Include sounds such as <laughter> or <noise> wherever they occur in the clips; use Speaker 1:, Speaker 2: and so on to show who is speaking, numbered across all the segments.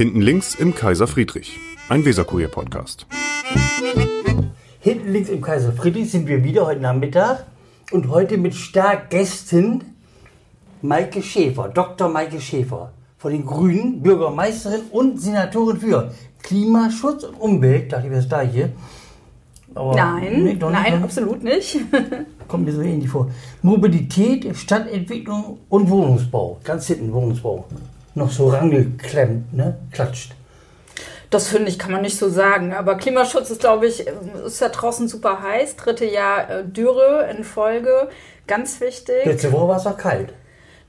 Speaker 1: Hinten links im Kaiser Friedrich, ein Weserkurier-Podcast.
Speaker 2: Hinten links im Kaiser Friedrich sind wir wieder heute Nachmittag und heute mit Stargästen Maike Schäfer, Dr. Maike Schäfer von den Grünen, Bürgermeisterin und Senatorin für Klimaschutz und Umwelt. Dachte ich, was da hier?
Speaker 3: Aber nein, nee, nein, nicht. absolut nicht. <laughs>
Speaker 2: Kommt mir so ähnlich vor. Mobilität, Stadtentwicklung und Wohnungsbau. Ganz hinten Wohnungsbau. Noch so rangeklemmt, ne? Klatscht.
Speaker 3: Das finde ich, kann man nicht so sagen. Aber Klimaschutz ist, glaube ich, ist ja draußen super heiß. Dritte Jahr äh, Dürre in Folge. Ganz wichtig.
Speaker 2: Letzte Woche war es auch kalt.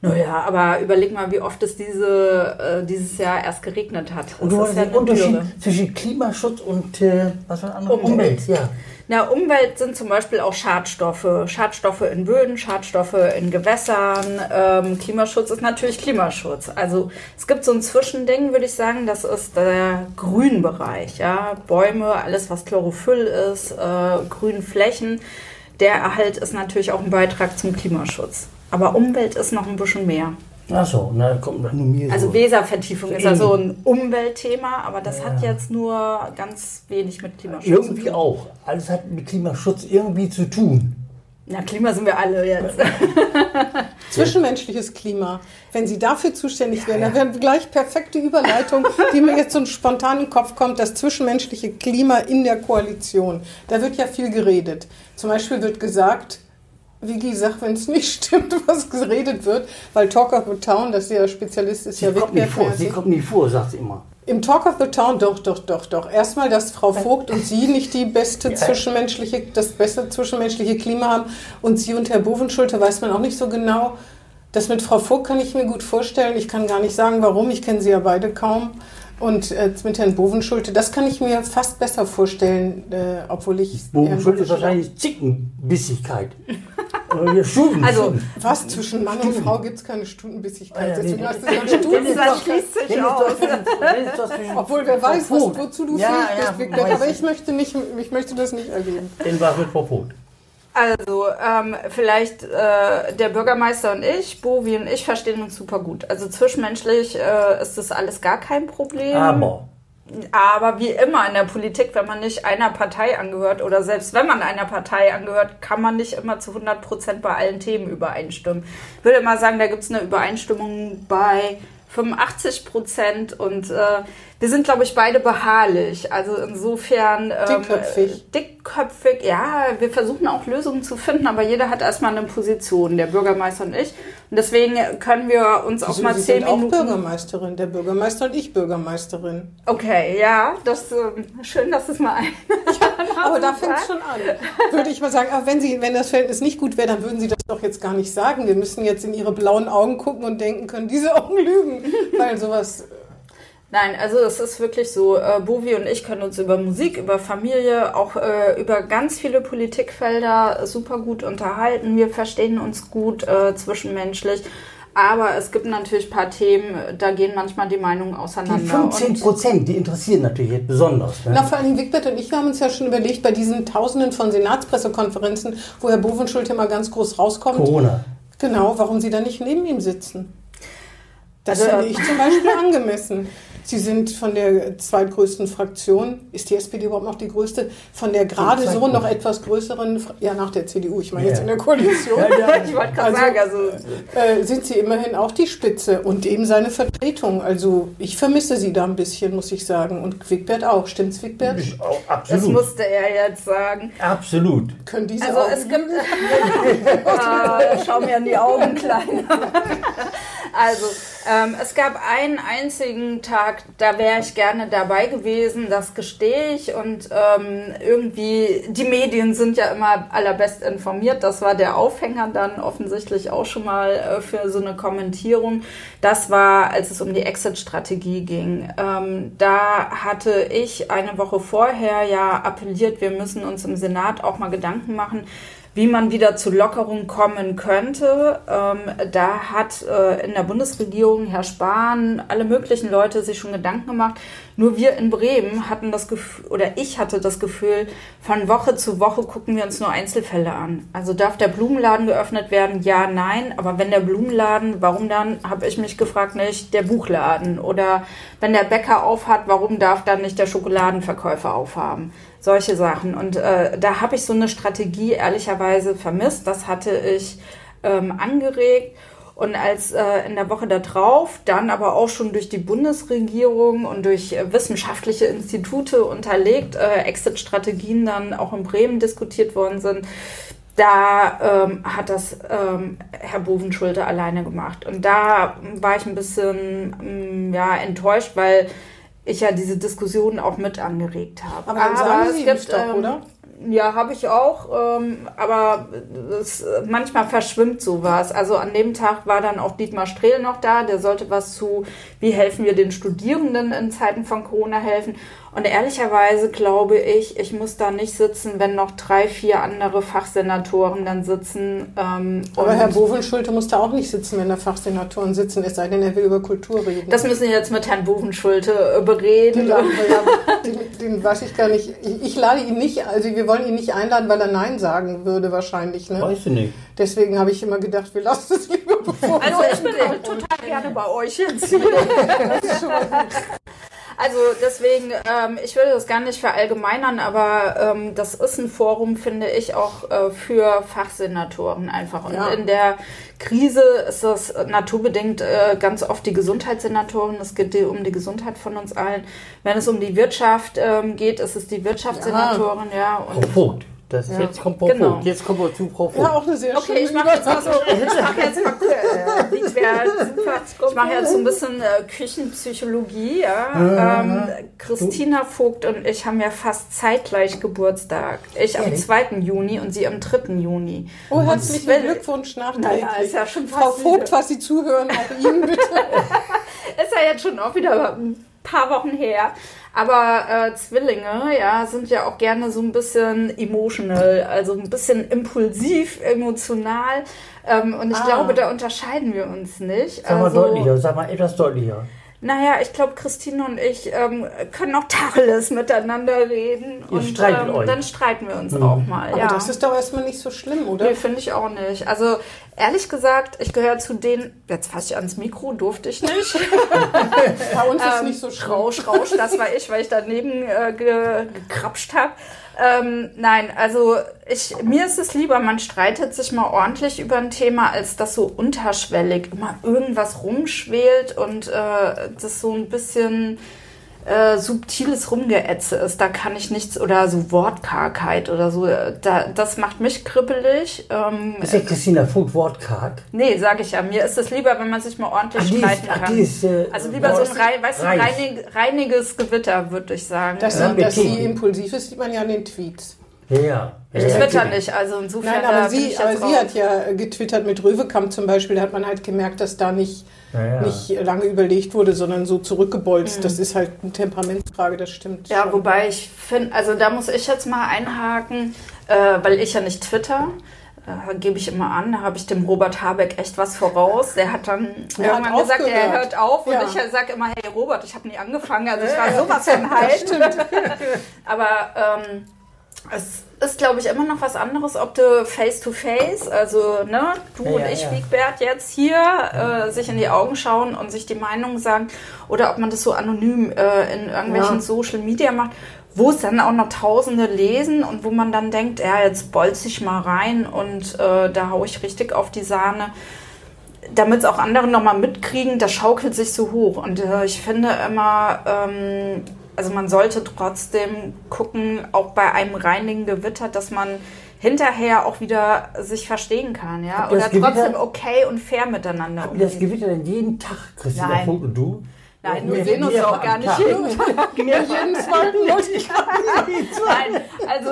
Speaker 3: Naja, aber überleg mal, wie oft es diese, äh, dieses Jahr erst geregnet hat.
Speaker 2: Und du hast ja den Unterschied Dürre. zwischen Klimaschutz und äh, was war? Umwelt. Umwelt,
Speaker 3: ja. Na, Umwelt sind zum Beispiel auch Schadstoffe. Schadstoffe in Böden, Schadstoffe in Gewässern. Ähm, Klimaschutz ist natürlich Klimaschutz. Also es gibt so ein Zwischending, würde ich sagen, das ist der Grünbereich. Ja? Bäume, alles was Chlorophyll ist, äh, grüne Flächen. Der Erhalt ist natürlich auch ein Beitrag zum Klimaschutz. Aber Umwelt ist noch ein bisschen mehr.
Speaker 2: Ach so, na, kommt
Speaker 3: nur mir Also so. Weservertiefung ist ja so ein Umweltthema, aber das ja. hat jetzt nur ganz wenig mit Klimaschutz
Speaker 2: irgendwie zu tun. Irgendwie auch. Alles hat mit Klimaschutz irgendwie zu tun.
Speaker 3: Na, Klima sind wir alle jetzt. <laughs>
Speaker 4: Zwischenmenschliches Klima. Wenn Sie dafür zuständig wären, dann wäre gleich perfekte Überleitung, die mir jetzt so spontan in den Kopf kommt, das zwischenmenschliche Klima in der Koalition. Da wird ja viel geredet. Zum Beispiel wird gesagt, Vicky sagt, wenn es nicht stimmt, <laughs> was geredet wird, weil Talk of the Town, das ja Spezialist ist,
Speaker 2: sie
Speaker 4: ja
Speaker 2: kommt nie vor. Sie kommt nie vor, sagt sie immer.
Speaker 4: Im Talk of the Town, doch, doch, doch, doch. Erstmal, dass Frau Vogt und Sie nicht die beste <laughs> ja. zwischenmenschliche, das beste zwischenmenschliche Klima haben und Sie und Herr Bovenschulte weiß man auch nicht so genau. Das mit Frau Vogt kann ich mir gut vorstellen. Ich kann gar nicht sagen, warum. Ich kenne sie ja beide kaum. Und äh, mit Herrn Bovenschulte, das kann ich mir fast besser vorstellen, äh, obwohl ich.
Speaker 2: Bovenschulte ist wahrscheinlich Zickenbissigkeit.
Speaker 4: also, was? Zwischen Mann und Frau gibt es keine Stundenbissigkeit. Ah, Deswegen hast du gesagt,
Speaker 3: Stunden. Das schließt sich aus.
Speaker 4: Obwohl, wer weiß, was, wozu du ja, fähig bist, ja, Aber ich möchte, nicht, ich möchte das nicht erleben.
Speaker 2: Den war mit Frau
Speaker 3: also, ähm, vielleicht äh, der Bürgermeister und ich, Bovi und ich, verstehen uns super gut. Also zwischenmenschlich äh, ist das alles gar kein Problem.
Speaker 2: Aber.
Speaker 3: Aber wie immer in der Politik, wenn man nicht einer Partei angehört oder selbst wenn man einer Partei angehört, kann man nicht immer zu 100 Prozent bei allen Themen übereinstimmen. Ich würde mal sagen, da gibt es eine Übereinstimmung bei 85 Prozent und äh, wir sind, glaube ich, beide beharrlich. Also insofern.
Speaker 4: Ähm, dickköpfig.
Speaker 3: Dickköpfig, ja. Wir versuchen auch Lösungen zu finden, aber jeder hat erstmal eine Position, der Bürgermeister und ich. Und deswegen können wir uns auch mal
Speaker 4: Sie
Speaker 3: zehn
Speaker 4: sind Minuten. auch Bürgermeisterin, der Bürgermeister und ich Bürgermeisterin.
Speaker 3: Okay, ja. Das, äh, schön, dass es mal ein.
Speaker 4: ja, aber da fängt es schon an. Würde ich mal sagen, aber wenn, Sie, wenn das Verhältnis nicht gut wäre, dann würden Sie das doch jetzt gar nicht sagen. Wir müssen jetzt in Ihre blauen Augen gucken und denken, können diese Augen lügen? Weil sowas
Speaker 3: Nein, also es ist wirklich so, äh, Bovi und ich können uns über Musik, über Familie, auch äh, über ganz viele Politikfelder super gut unterhalten. Wir verstehen uns gut äh, zwischenmenschlich. Aber es gibt natürlich ein paar Themen, da gehen manchmal die Meinungen auseinander.
Speaker 2: Die 15 Prozent, die interessieren natürlich jetzt besonders.
Speaker 4: Ne? Na, vor allem Wigbert und ich haben uns ja schon überlegt, bei diesen Tausenden von Senatspressekonferenzen, wo Herr Bovenschulte immer ganz groß rauskommt.
Speaker 2: Corona.
Speaker 4: Genau, warum Sie da nicht neben ihm sitzen? Das also, finde ich zum Beispiel <laughs> angemessen. Sie sind von der zweitgrößten Fraktion, ist die SPD überhaupt noch die größte, von der gerade so noch etwas größeren, ja nach der CDU, ich meine ja. jetzt in der Koalition. Ja, ja. ich wollte gerade also, sagen, also äh, sind Sie immerhin auch die Spitze und eben seine Vertretung. Also ich vermisse Sie da ein bisschen, muss ich sagen. Und Quickbert auch, stimmt's Quickbert?
Speaker 2: Auch, absolut.
Speaker 3: Das musste er jetzt sagen.
Speaker 2: Absolut.
Speaker 4: Können diese
Speaker 3: also
Speaker 4: Augen
Speaker 3: es gibt, äh, <laughs> schau mir in die Augen, Kleiner. also ähm, es gab einen einzigen Tag, da wäre ich gerne dabei gewesen, das gestehe ich. Und ähm, irgendwie, die Medien sind ja immer allerbest informiert. Das war der Aufhänger dann offensichtlich auch schon mal äh, für so eine Kommentierung. Das war, als es um die Exit-Strategie ging. Ähm, da hatte ich eine Woche vorher ja appelliert, wir müssen uns im Senat auch mal Gedanken machen, wie man wieder zu Lockerung kommen könnte. Ähm, da hat äh, in der Bundesregierung Herr Spahn, alle möglichen Leute sich schon Gedanken gemacht. Nur wir in Bremen hatten das Gefühl, oder ich hatte das Gefühl, von Woche zu Woche gucken wir uns nur Einzelfälle an. Also darf der Blumenladen geöffnet werden? Ja, nein. Aber wenn der Blumenladen, warum dann, habe ich mich gefragt, nicht der Buchladen? Oder wenn der Bäcker aufhat, warum darf dann nicht der Schokoladenverkäufer aufhaben? solche Sachen. Und äh, da habe ich so eine Strategie ehrlicherweise vermisst. Das hatte ich ähm, angeregt. Und als äh, in der Woche darauf dann aber auch schon durch die Bundesregierung und durch äh, wissenschaftliche Institute unterlegt äh, Exit-Strategien dann auch in Bremen diskutiert worden sind, da ähm, hat das ähm, Herr Bovenschulte alleine gemacht. Und da war ich ein bisschen ähm, ja, enttäuscht, weil ich ja diese Diskussion auch mit angeregt habe.
Speaker 4: Aber aber es gibt, doch, ähm, oder?
Speaker 3: Ja, habe ich auch, ähm, aber das, manchmal verschwimmt sowas. Also an dem Tag war dann auch Dietmar Strehl noch da, der sollte was zu, wie helfen wir den Studierenden in Zeiten von Corona helfen. Und ehrlicherweise glaube ich, ich muss da nicht sitzen, wenn noch drei, vier andere Fachsenatoren dann sitzen. Ähm,
Speaker 4: Aber Herr Bovenschulte muss da auch nicht sitzen, wenn da Fachsenatoren sitzen, es sei denn, er will über Kultur reden.
Speaker 3: Das müssen wir jetzt mit Herrn Bovenschulte äh, bereden. Den, <laughs>
Speaker 4: den, den, weiß ich gar nicht. Ich, ich, lade ihn nicht, also wir wollen ihn nicht einladen, weil er Nein sagen würde wahrscheinlich. Ne?
Speaker 2: Weißt du nicht.
Speaker 4: Deswegen habe ich immer gedacht, wir lassen es lieber bevor
Speaker 3: Also ich bin total gerne bei euch <laughs> <laughs> jetzt. Also deswegen, ähm, ich würde das gar nicht verallgemeinern, aber ähm, das ist ein Forum, finde ich, auch äh, für Fachsenatoren einfach. Und ja. in der Krise ist das naturbedingt äh, ganz oft die Gesundheitssenatoren. Es geht um die Gesundheit von uns allen. Wenn es um die Wirtschaft ähm, geht, ist es die Wirtschaftssenatoren, ja. ja
Speaker 2: und Punkt. Das ist ja. jetzt kommt Frau genau. Vogt. Jetzt kommen wir zu Frau Vogt.
Speaker 4: Ja, auch eine sehr
Speaker 3: okay, ich mache jetzt mal so, ich mache jetzt mal äh, ich mache jetzt so ein bisschen äh, Küchenpsychologie. Ja. Ähm, Christina Vogt und ich haben ja fast zeitgleich Geburtstag. Ich am 2. Juni und sie am 3. Juni.
Speaker 4: Oh, herzlichen Glückwunsch nachträglich. Naja, ist ja schon Frau Vogt, was Sie zuhören, auch Ihnen bitte. <laughs>
Speaker 3: ist ja jetzt schon auch wieder ein paar Wochen her. Aber äh, Zwillinge, ja, sind ja auch gerne so ein bisschen emotional, also ein bisschen impulsiv, emotional. Ähm, und ich ah. glaube, da unterscheiden wir uns nicht.
Speaker 2: Sag mal also, deutlicher, sag mal etwas deutlicher.
Speaker 3: Naja, ich glaube, Christine und ich ähm, können auch Tacheles miteinander reden.
Speaker 2: Ihr
Speaker 3: und
Speaker 2: ähm,
Speaker 3: euch. dann streiten wir uns mhm. auch mal.
Speaker 4: Aber
Speaker 3: ja.
Speaker 4: das ist doch erstmal nicht so schlimm, oder?
Speaker 3: Nee, finde ich auch nicht. Also ehrlich gesagt, ich gehöre zu den, jetzt fasse ich ans Mikro, durfte ich nicht. <laughs>
Speaker 4: Bei uns ist ähm, nicht so schlimm.
Speaker 3: Rausch, Rausch, das war ich, weil ich daneben äh, ge, gekrapscht habe. Ähm, nein, also ich, mir ist es lieber, man streitet sich mal ordentlich über ein Thema, als dass so unterschwellig immer irgendwas rumschwelt und äh, das so ein bisschen äh, subtiles Rumgeätze ist, da kann ich nichts, oder so Wortkargheit oder so, da, das macht mich kribbelig.
Speaker 2: Ähm, ist ja Christina Vogt wortkarg?
Speaker 3: Nee, sage ich ja. Mir ist es lieber, wenn man sich mal ordentlich ach, streiten ist, kann. Ist, äh, also lieber so ein rein, weißt du, reinig, reiniges Gewitter, würde ich sagen.
Speaker 4: Das, ja, dass sie impulsiv ist, sieht man ja an den Tweets.
Speaker 2: Ja.
Speaker 3: Ich twitter nicht, also insofern.
Speaker 4: Nein, aber, sie, aber sie hat ja getwittert mit Röwekamp zum Beispiel, da hat man halt gemerkt, dass da nicht ja, ja. nicht lange überlegt wurde, sondern so zurückgebolzt. Mhm. Das ist halt eine Temperamentsfrage, das stimmt.
Speaker 3: Ja, schon. wobei ich finde, also da muss ich jetzt mal einhaken, äh, weil ich ja nicht twitter. Äh, gebe ich immer an, da habe ich dem Robert Habeck echt was voraus. Der hat dann er irgendwann hat gesagt, er hört auf ja. und ich sage immer, hey Robert, ich habe nie angefangen, also <laughs> ich war sowas von halt. <laughs> Aber ähm, es ist, glaube ich, immer noch was anderes, ob du face-to-face, also ne, du ja, und ich, ja. Wiegbert, jetzt hier äh, sich in die Augen schauen und sich die Meinung sagen, oder ob man das so anonym äh, in irgendwelchen ja. Social Media macht, wo es dann auch noch Tausende lesen und wo man dann denkt, ja, jetzt bolz ich mal rein und äh, da haue ich richtig auf die Sahne damit es auch andere nochmal mitkriegen, das schaukelt sich so hoch. Und äh, ich finde immer, ähm, also man sollte trotzdem gucken, auch bei einem reinigen Gewitter, dass man hinterher auch wieder sich verstehen kann, ja, oder trotzdem okay und fair miteinander
Speaker 2: umgehen. Das Gewitter denn jeden Tag, Christina Nein. Funk und du?
Speaker 3: Nein, wir sehen uns auch gar nicht <laughs> jeden Tag. jeden zweiten Nein, also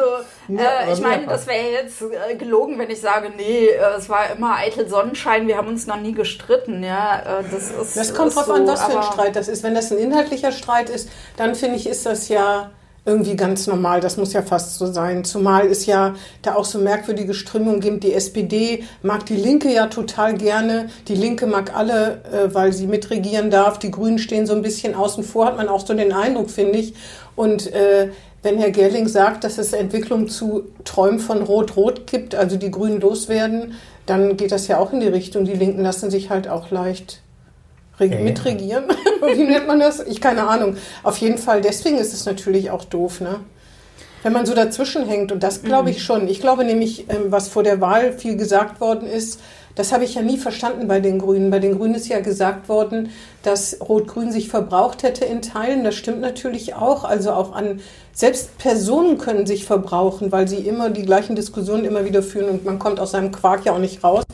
Speaker 3: äh, ich meine, das wäre jetzt äh, gelogen, wenn ich sage, nee, äh, es war immer eitel Sonnenschein, wir haben uns noch nie gestritten. Ja, äh, das ist.
Speaker 4: Das kommt drauf so, an, was für ein Streit das ist. Wenn das ein inhaltlicher Streit ist, dann finde ich, ist das ja irgendwie ganz normal. Das muss ja fast so sein. Zumal es ja da auch so merkwürdige Strömungen gibt. Die SPD mag die Linke ja total gerne. Die Linke mag alle, äh, weil sie mitregieren darf. Die Grünen stehen so ein bisschen außen vor, hat man auch so den Eindruck, finde ich. Und äh, wenn Herr Gerling sagt, dass es Entwicklung zu Träumen von Rot-Rot gibt, also die Grünen loswerden, dann geht das ja auch in die Richtung. Die Linken lassen sich halt auch leicht ja, mitregieren. <laughs> Wie nennt man das? Ich keine Ahnung. Auf jeden Fall, deswegen ist es natürlich auch doof, ne? Wenn man so dazwischen hängt, und das glaube ich mhm. schon. Ich glaube nämlich, ähm, was vor der Wahl viel gesagt worden ist, das habe ich ja nie verstanden bei den Grünen. Bei den Grünen ist ja gesagt worden, dass Rot-Grün sich verbraucht hätte in Teilen. Das stimmt natürlich auch. Also auch an, selbst Personen können sich verbrauchen, weil sie immer die gleichen Diskussionen immer wieder führen und man kommt aus seinem Quark ja auch nicht raus.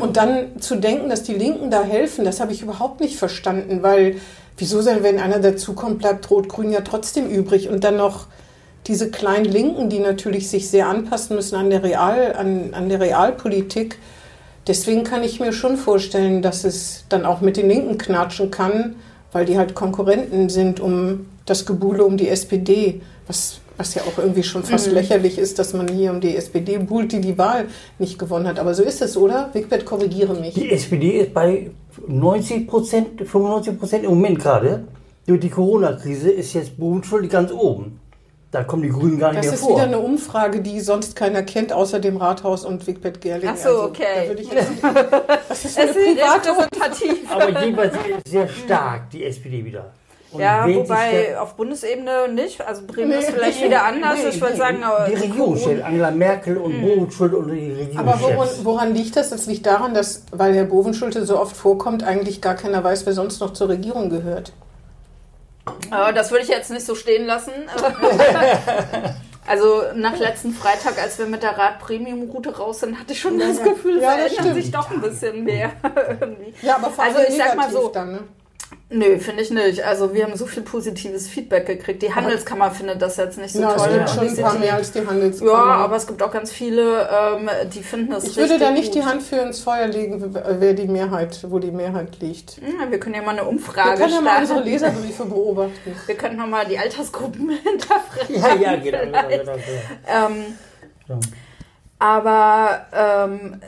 Speaker 4: Und dann zu denken, dass die Linken da helfen, das habe ich überhaupt nicht verstanden, weil wieso soll, wenn einer dazukommt, bleibt Rot-Grün ja trotzdem übrig und dann noch diese kleinen Linken, die natürlich sich sehr anpassen müssen an der, Real, an, an der Realpolitik. Deswegen kann ich mir schon vorstellen, dass es dann auch mit den Linken knatschen kann, weil die halt Konkurrenten sind um das Gebuhle um die SPD, was was ja auch irgendwie schon fast mhm. lächerlich ist, dass man hier um die SPD buhlt, die die Wahl nicht gewonnen hat. Aber so ist es, oder? Wigbert, korrigiere mich.
Speaker 2: Die SPD ist bei 90 Prozent, 95 Prozent im Moment gerade. Durch die Corona-Krise ist jetzt Bodenschuld ganz oben. Da kommen die Grünen gar nicht
Speaker 4: das
Speaker 2: mehr vor.
Speaker 4: Das ist wieder eine Umfrage, die sonst keiner kennt, außer dem Rathaus und Wigbert Gerling.
Speaker 3: Ach so, also, okay. Da würde ich <laughs> jetzt,
Speaker 4: das ist eine private
Speaker 2: Aber jedenfalls sehr stark, die SPD wieder.
Speaker 3: Und ja, wobei auf Bundesebene nicht. Also Bremen nee, ist vielleicht nee, wieder anders. Nee, ich würde sagen,
Speaker 2: die Regierung steht Angela Merkel und mhm. Bovenschulte und die Regierung.
Speaker 4: Aber woran, woran, liegt das? Das liegt daran, dass, weil Herr Bovenschulte so oft vorkommt, eigentlich gar keiner weiß, wer sonst noch zur Regierung gehört.
Speaker 3: Aber das würde ich jetzt nicht so stehen lassen. <laughs> Also nach letzten Freitag, als wir mit der Rad-Premium-Route raus sind, hatte ich schon das Gefühl, es ja, verändert stimmt. sich doch ein bisschen mehr. <laughs> irgendwie.
Speaker 4: Ja, aber vor allem also ich sag mal so, dann, ne?
Speaker 3: Nö, finde ich nicht. Also wir haben so viel positives Feedback gekriegt. Die Handelskammer findet das jetzt nicht so
Speaker 4: ja,
Speaker 3: toll.
Speaker 4: Es gibt schon ein paar mehr als die Handelskammer.
Speaker 3: Ja, aber es gibt auch ganz viele, ähm, die finden das
Speaker 4: Ich würde da nicht gut. die Hand für ins Feuer legen, wer die Mehrheit, wo die Mehrheit liegt.
Speaker 3: Ja, wir können ja mal eine Umfrage
Speaker 4: Wir können ja mal unsere Leserbriefe beobachten.
Speaker 3: Wir können noch mal die Altersgruppen <laughs> hinterfragen.
Speaker 2: Ja, ja, genau. genau, genau, genau.
Speaker 3: Ähm, ja. Aber ähm,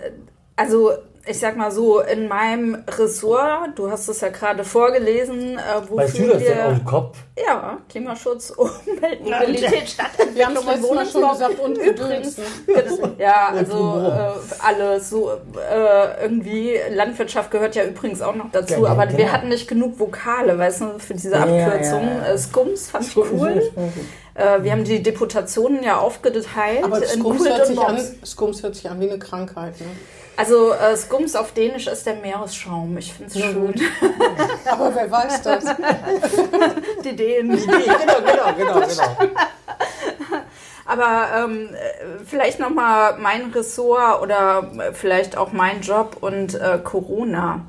Speaker 3: also ich sag mal so, in meinem Ressort, du hast es ja gerade vorgelesen, äh, wofür
Speaker 2: weißt du das wir, dem Kopf?
Speaker 3: Ja, Klimaschutz, Umwelt, <laughs> Mobilität, Stadtentwicklung,
Speaker 4: Wir haben es letztes Mal schon gesagt und übrigens.
Speaker 3: ja, also äh, alles so äh, irgendwie Landwirtschaft gehört ja übrigens auch noch dazu, ja, aber genau. wir hatten nicht genug Vokale, weißt du, für diese Abkürzung. Ja, ja, Skums fand ich cool. Äh, wir haben die Deputationen ja aufgeteilt.
Speaker 4: Aber Skums hört, sich an, Skums hört sich an wie eine Krankheit. Ne?
Speaker 3: Also äh, Skums auf Dänisch ist der Meeresschaum. Ich finde es ja, schön. <laughs>
Speaker 4: Aber wer weiß das?
Speaker 3: Die Dänen.
Speaker 2: Die Dänen, genau, genau, genau, genau.
Speaker 3: Aber ähm, vielleicht nochmal mein Ressort oder vielleicht auch mein Job und äh, Corona.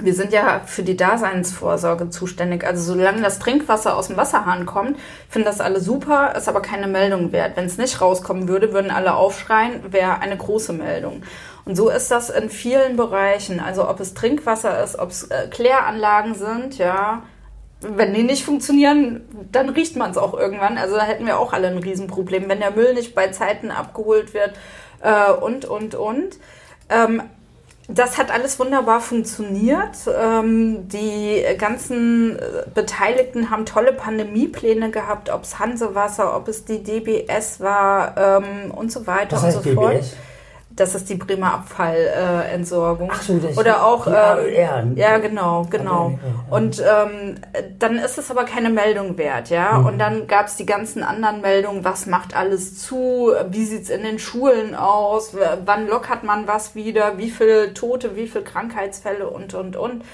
Speaker 3: Wir sind ja für die Daseinsvorsorge zuständig. Also solange das Trinkwasser aus dem Wasserhahn kommt, finden das alle super, ist aber keine Meldung wert. Wenn es nicht rauskommen würde, würden alle aufschreien, wäre eine große Meldung. Und so ist das in vielen Bereichen. Also ob es Trinkwasser ist, ob es äh, Kläranlagen sind, ja. Wenn die nicht funktionieren, dann riecht man es auch irgendwann. Also da hätten wir auch alle ein Riesenproblem, wenn der Müll nicht bei Zeiten abgeholt wird äh, und, und, und. Ähm, das hat alles wunderbar funktioniert. Ähm, die ganzen Beteiligten haben tolle Pandemiepläne gehabt, ob es Hansewasser, ob es die DBS war ähm, und so weiter
Speaker 2: Was heißt
Speaker 3: und so fort. Das ist die Bremer Abfallentsorgung.
Speaker 2: Ach so, das
Speaker 3: Oder auch.
Speaker 2: Die.
Speaker 3: Ähm, ja, genau, genau. Und ähm, dann ist es aber keine Meldung wert, ja. Mhm. Und dann gab es die ganzen anderen Meldungen, was macht alles zu, wie sieht's in den Schulen aus, wann lockert man was wieder, wie viele Tote, wie viele Krankheitsfälle und und und.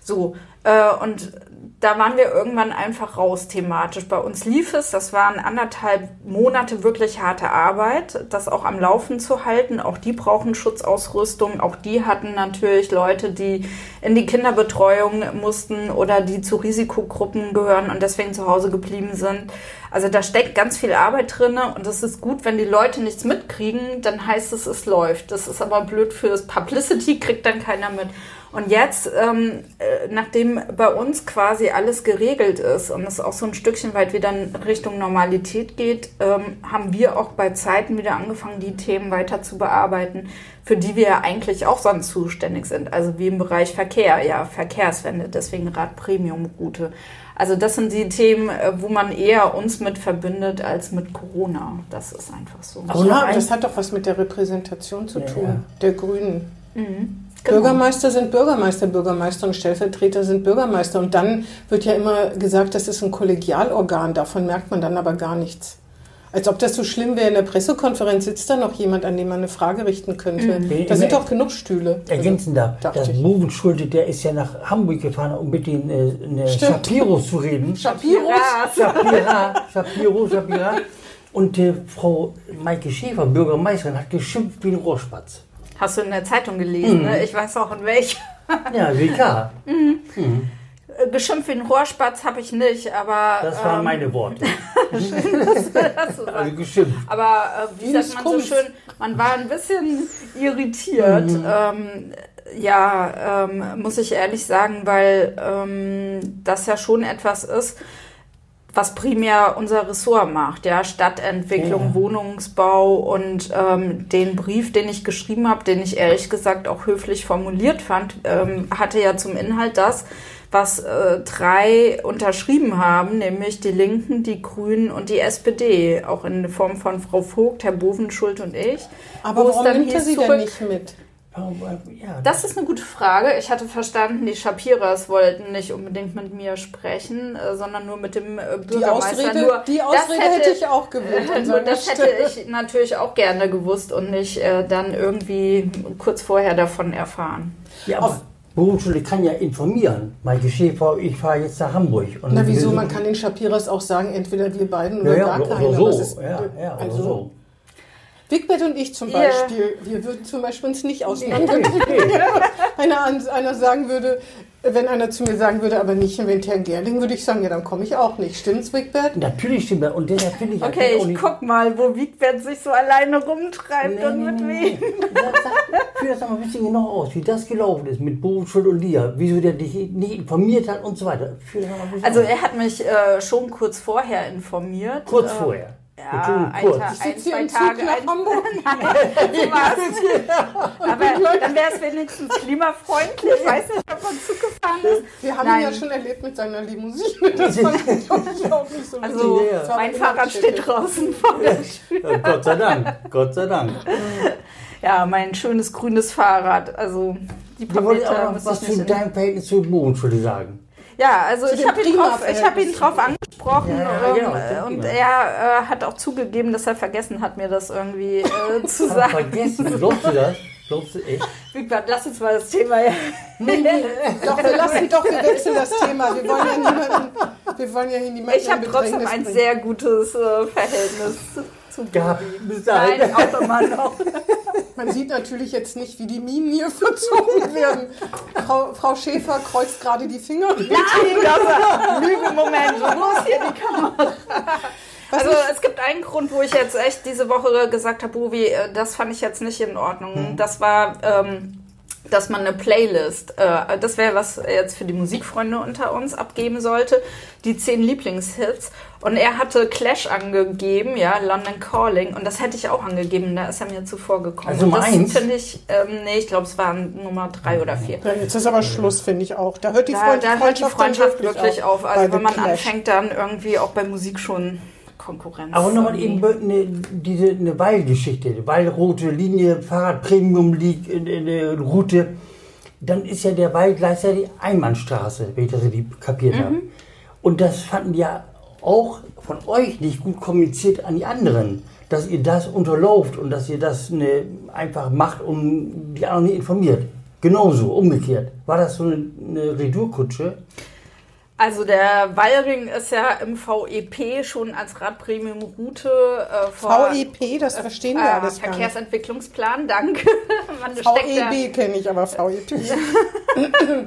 Speaker 3: So. Äh, und da waren wir irgendwann einfach raus thematisch. Bei uns lief es, das waren anderthalb Monate wirklich harte Arbeit, das auch am Laufen zu halten. Auch die brauchen Schutzausrüstung. Auch die hatten natürlich Leute, die in die Kinderbetreuung mussten oder die zu Risikogruppen gehören und deswegen zu Hause geblieben sind. Also da steckt ganz viel Arbeit drin und es ist gut, wenn die Leute nichts mitkriegen, dann heißt es, es läuft. Das ist aber blöd fürs Publicity, kriegt dann keiner mit. Und jetzt, ähm, äh, nachdem bei uns quasi alles geregelt ist und es auch so ein Stückchen weit wieder in Richtung Normalität geht, ähm, haben wir auch bei Zeiten wieder angefangen, die Themen weiter zu bearbeiten, für die wir ja eigentlich auch sonst zuständig sind. Also wie im Bereich Verkehr, ja, Verkehrswende, deswegen Rad-Premium-Route. Also das sind die Themen, äh, wo man eher uns mit verbindet als mit Corona. Das ist einfach so.
Speaker 4: Ja, das hat doch was mit der Repräsentation zu tun, ja. der Grünen.
Speaker 3: Mhm.
Speaker 4: Genau. Bürgermeister sind Bürgermeister, Bürgermeister und Stellvertreter sind Bürgermeister. Und dann wird ja immer gesagt, das ist ein Kollegialorgan. Davon merkt man dann aber gar nichts. Als ob das so schlimm wäre. In der Pressekonferenz sitzt da noch jemand, an dem man eine Frage richten könnte. Mhm. Da sind doch genug Stühle.
Speaker 2: Ergänzen da. Das Bubenschulde, der ist ja nach Hamburg gefahren, um mit den äh, Shapiro zu reden.
Speaker 4: Shapiro?
Speaker 2: Shapira, Shapiro, Shapira. Und äh, Frau Maike Schäfer, Bürgermeisterin, hat geschimpft wie ein Rohrspatz.
Speaker 3: Hast du in der Zeitung gelesen, mhm. ne? Ich weiß auch in welcher.
Speaker 2: Ja, WK. <laughs>
Speaker 3: Mhm. Mhm. Geschimpft wie ein Rohrspatz habe ich nicht, aber.
Speaker 2: Das waren ähm, meine Worte. <laughs>
Speaker 3: schön, dass du das <laughs> so also geschimpft. Aber äh, wie sagt man so schön, man war ein bisschen irritiert. Mhm. Ähm, ja, ähm, muss ich ehrlich sagen, weil ähm, das ja schon etwas ist, was primär unser Ressort macht, ja, Stadtentwicklung, ja. Wohnungsbau und ähm, den Brief, den ich geschrieben habe, den ich ehrlich gesagt auch höflich formuliert fand, ähm, hatte ja zum Inhalt das, was äh, drei unterschrieben haben, nämlich die Linken, die Grünen und die SPD, auch in Form von Frau Vogt, Herr Bovenschuld und ich.
Speaker 4: Aber warum nimmt er sie denn nicht mit?
Speaker 3: Ja, das ist eine gute Frage. Ich hatte verstanden, die Shapiras wollten nicht unbedingt mit mir sprechen, äh, sondern nur mit dem äh, Bürgermeister.
Speaker 4: Die Ausrede,
Speaker 3: nur,
Speaker 4: die Ausrede hätte, hätte, ich auch gewusst.
Speaker 3: Äh, <laughs> nur das Stelle. hätte ich natürlich auch gerne gewusst und nicht äh, dann irgendwie kurz vorher davon erfahren.
Speaker 2: Ja, aber Berufsschule kann ja informieren. Maike Schäfer, ich fahre jetzt nach Hamburg.
Speaker 4: Na wieso? Man kann den Shapiras auch sagen, entweder wir beiden oder ja, gar keiner.
Speaker 2: So. Ja, ja, also, so.
Speaker 4: Wigbert und ich zum Beispiel, yeah. wir würden zum Beispiel uns nicht auseinandergehen. <laughs> einer, einer sagen würde, wenn einer zu mir sagen würde, aber nicht wenn Herrn Gerling, würde ich sagen, ja, dann komme ich auch nicht. Stimmt's, Wigbert?
Speaker 2: Natürlich stimmt das. Und deshalb finde ich
Speaker 3: Okay, ich guck mal, wo Wigbert sich so alleine rumtreibt nee, und mit nee. wem.
Speaker 2: Führ das mal ein bisschen genau aus, wie das gelaufen ist mit Berufsschuld und Lia, wieso der dich nicht informiert hat und so weiter.
Speaker 3: also er hat mich äh, schon kurz vorher informiert.
Speaker 2: Kurz äh, vorher.
Speaker 3: Ja, ein, Ta ein zwei Tage. Ein. Nein, <laughs> <laughs> Aber <laughs> dann wäre es wenigstens klimafreundlich. Ich weiß nicht, ob man Zug gefahren ist.
Speaker 4: Wir haben Nein. ihn ja schon erlebt mit seiner Limousine. Das fand ich auch nicht so
Speaker 3: Also, mein Fahrrad steht draußen vor der Tür.
Speaker 2: Gott sei Dank. Gott sei Dank.
Speaker 3: Ja, mein schönes grünes Fahrrad. Also, die
Speaker 2: paar Meter. Was zu deinem Verhältnis zur Mondschule sagen?
Speaker 3: Ja, also ich habe ihn, drauf, hab ihn drauf angesprochen ja, ja, ähm, und er äh, hat auch zugegeben, dass er vergessen hat, mir das irgendwie äh, <laughs> zu sagen.
Speaker 2: Vergessen? Glaubst du das? Glaubst du echt?
Speaker 3: Wigbert, lass uns mal das Thema. Ja.
Speaker 4: Nee, nee, doch, wir lassen doch, wir wechseln das Thema. Wir wollen ja <laughs> niemanden, wir wollen ja niemanden
Speaker 3: Ich habe trotzdem ein sehr gutes äh, Verhältnis zu
Speaker 2: Gabi.
Speaker 3: Nein, auch immer noch. <laughs>
Speaker 4: Man sieht natürlich jetzt nicht, wie die Minen hier verzogen werden. Frau, Frau Schäfer kreuzt gerade die Finger.
Speaker 3: Nein, das Lügenmoment. Wo ist hier die Kamera? <laughs> also es gibt einen Grund, wo ich jetzt echt diese Woche gesagt habe, Bovi, das fand ich jetzt nicht in Ordnung. Mhm. Das war... Ähm, dass man eine Playlist, äh, das wäre was jetzt für die Musikfreunde unter uns abgeben sollte, die zehn Lieblingshits. Und er hatte Clash angegeben, ja, London Calling, und das hätte ich auch angegeben, da ist er mir zuvor gekommen.
Speaker 2: Also Nummer
Speaker 3: das finde ich, ähm, nee, ich glaube, es waren Nummer drei oder vier.
Speaker 4: Ja, jetzt ist aber Schluss, finde ich auch. Da hört die,
Speaker 3: da,
Speaker 4: Freund
Speaker 3: da hört die Freundschaft wirklich auf. auf. Also wenn man Clash. anfängt, dann irgendwie auch bei Musik schon Konkurrenz.
Speaker 2: Aber nochmal eben eine, diese eine Weilgeschichte, Linie, Fahrrad Premium liegt in, in der Route, dann ist ja der Weil gleichzeitig Einbahnstraße, wenn ich das richtig kapiert mhm. habe. Und das fanden ja auch von euch nicht gut kommuniziert an die anderen, dass ihr das unterlauft und dass ihr das eine, einfach macht und die anderen nicht informiert. Genauso, umgekehrt. War das so eine, eine Retourkutsche?
Speaker 3: Also der Wallring ist ja im VEP schon als Radpremium-Route äh,
Speaker 4: vor... VEP, das verstehen wir äh, alles
Speaker 3: Verkehrsentwicklungsplan, danke. <laughs>
Speaker 4: VEB kenne ich, aber VEP. <laughs>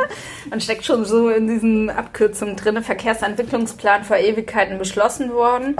Speaker 3: Man steckt schon so in diesen Abkürzungen drin. Verkehrsentwicklungsplan vor Ewigkeiten beschlossen worden.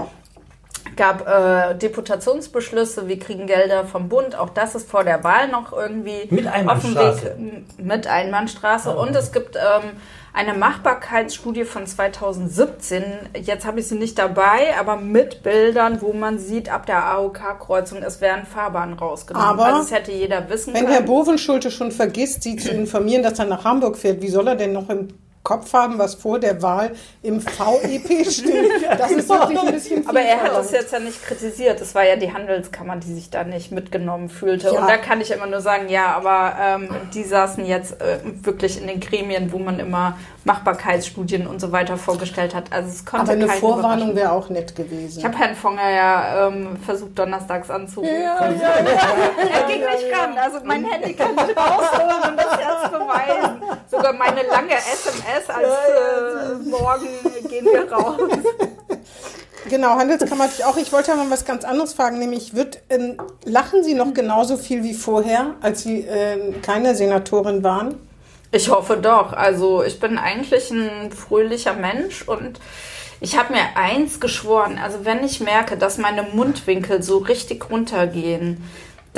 Speaker 3: gab äh, Deputationsbeschlüsse, wir kriegen Gelder vom Bund, auch das ist vor der Wahl noch irgendwie
Speaker 2: Mit
Speaker 3: auf dem
Speaker 2: Einbahnstraße.
Speaker 3: Weg mit Einbahnstraße. Und es gibt ähm, eine Machbarkeitsstudie von 2017, jetzt habe ich sie nicht dabei, aber mit Bildern, wo man sieht, ab der AOK-Kreuzung, es werden Fahrbahnen rausgenommen.
Speaker 4: Aber
Speaker 3: also das hätte jeder wissen
Speaker 4: Wenn
Speaker 3: können.
Speaker 4: Herr Bovenschulte schon vergisst, Sie zu informieren, dass er nach Hamburg fährt, wie soll er denn noch im Kopf haben, was vor der Wahl im VEP <laughs> steht? Das ist wirklich ein bisschen viel
Speaker 3: Aber er hat das jetzt ja nicht kritisiert. Es war ja die Handelskammer, die sich da nicht mitgenommen fühlte.
Speaker 4: Ja.
Speaker 3: Und da kann ich immer nur sagen, ja, aber ähm, die saßen jetzt äh, wirklich in den Gremien, wo man immer Machbarkeitsstudien und so weiter vorgestellt hat. Also es konnte
Speaker 4: Aber eine Vorwarnung wäre auch nett gewesen.
Speaker 3: Ich habe Herrn Fonger ja ähm, versucht, donnerstags anzurufen.
Speaker 4: ja, <laughs> ja,
Speaker 3: er ging nicht ran. Also mein Handy kann ich rausholen und das jetzt beweisen. Sogar meine lange SMS als äh, morgen gehen wir raus.
Speaker 4: Genau, Handelskammer hatte ich auch. Ich wollte aber was ganz anderes fragen, nämlich wird, ähm, lachen Sie noch genauso viel wie vorher, als Sie ähm, keine Senatorin waren?
Speaker 3: Ich hoffe doch. Also ich bin eigentlich ein fröhlicher Mensch und ich habe mir eins geschworen. Also wenn ich merke, dass meine Mundwinkel so richtig runtergehen,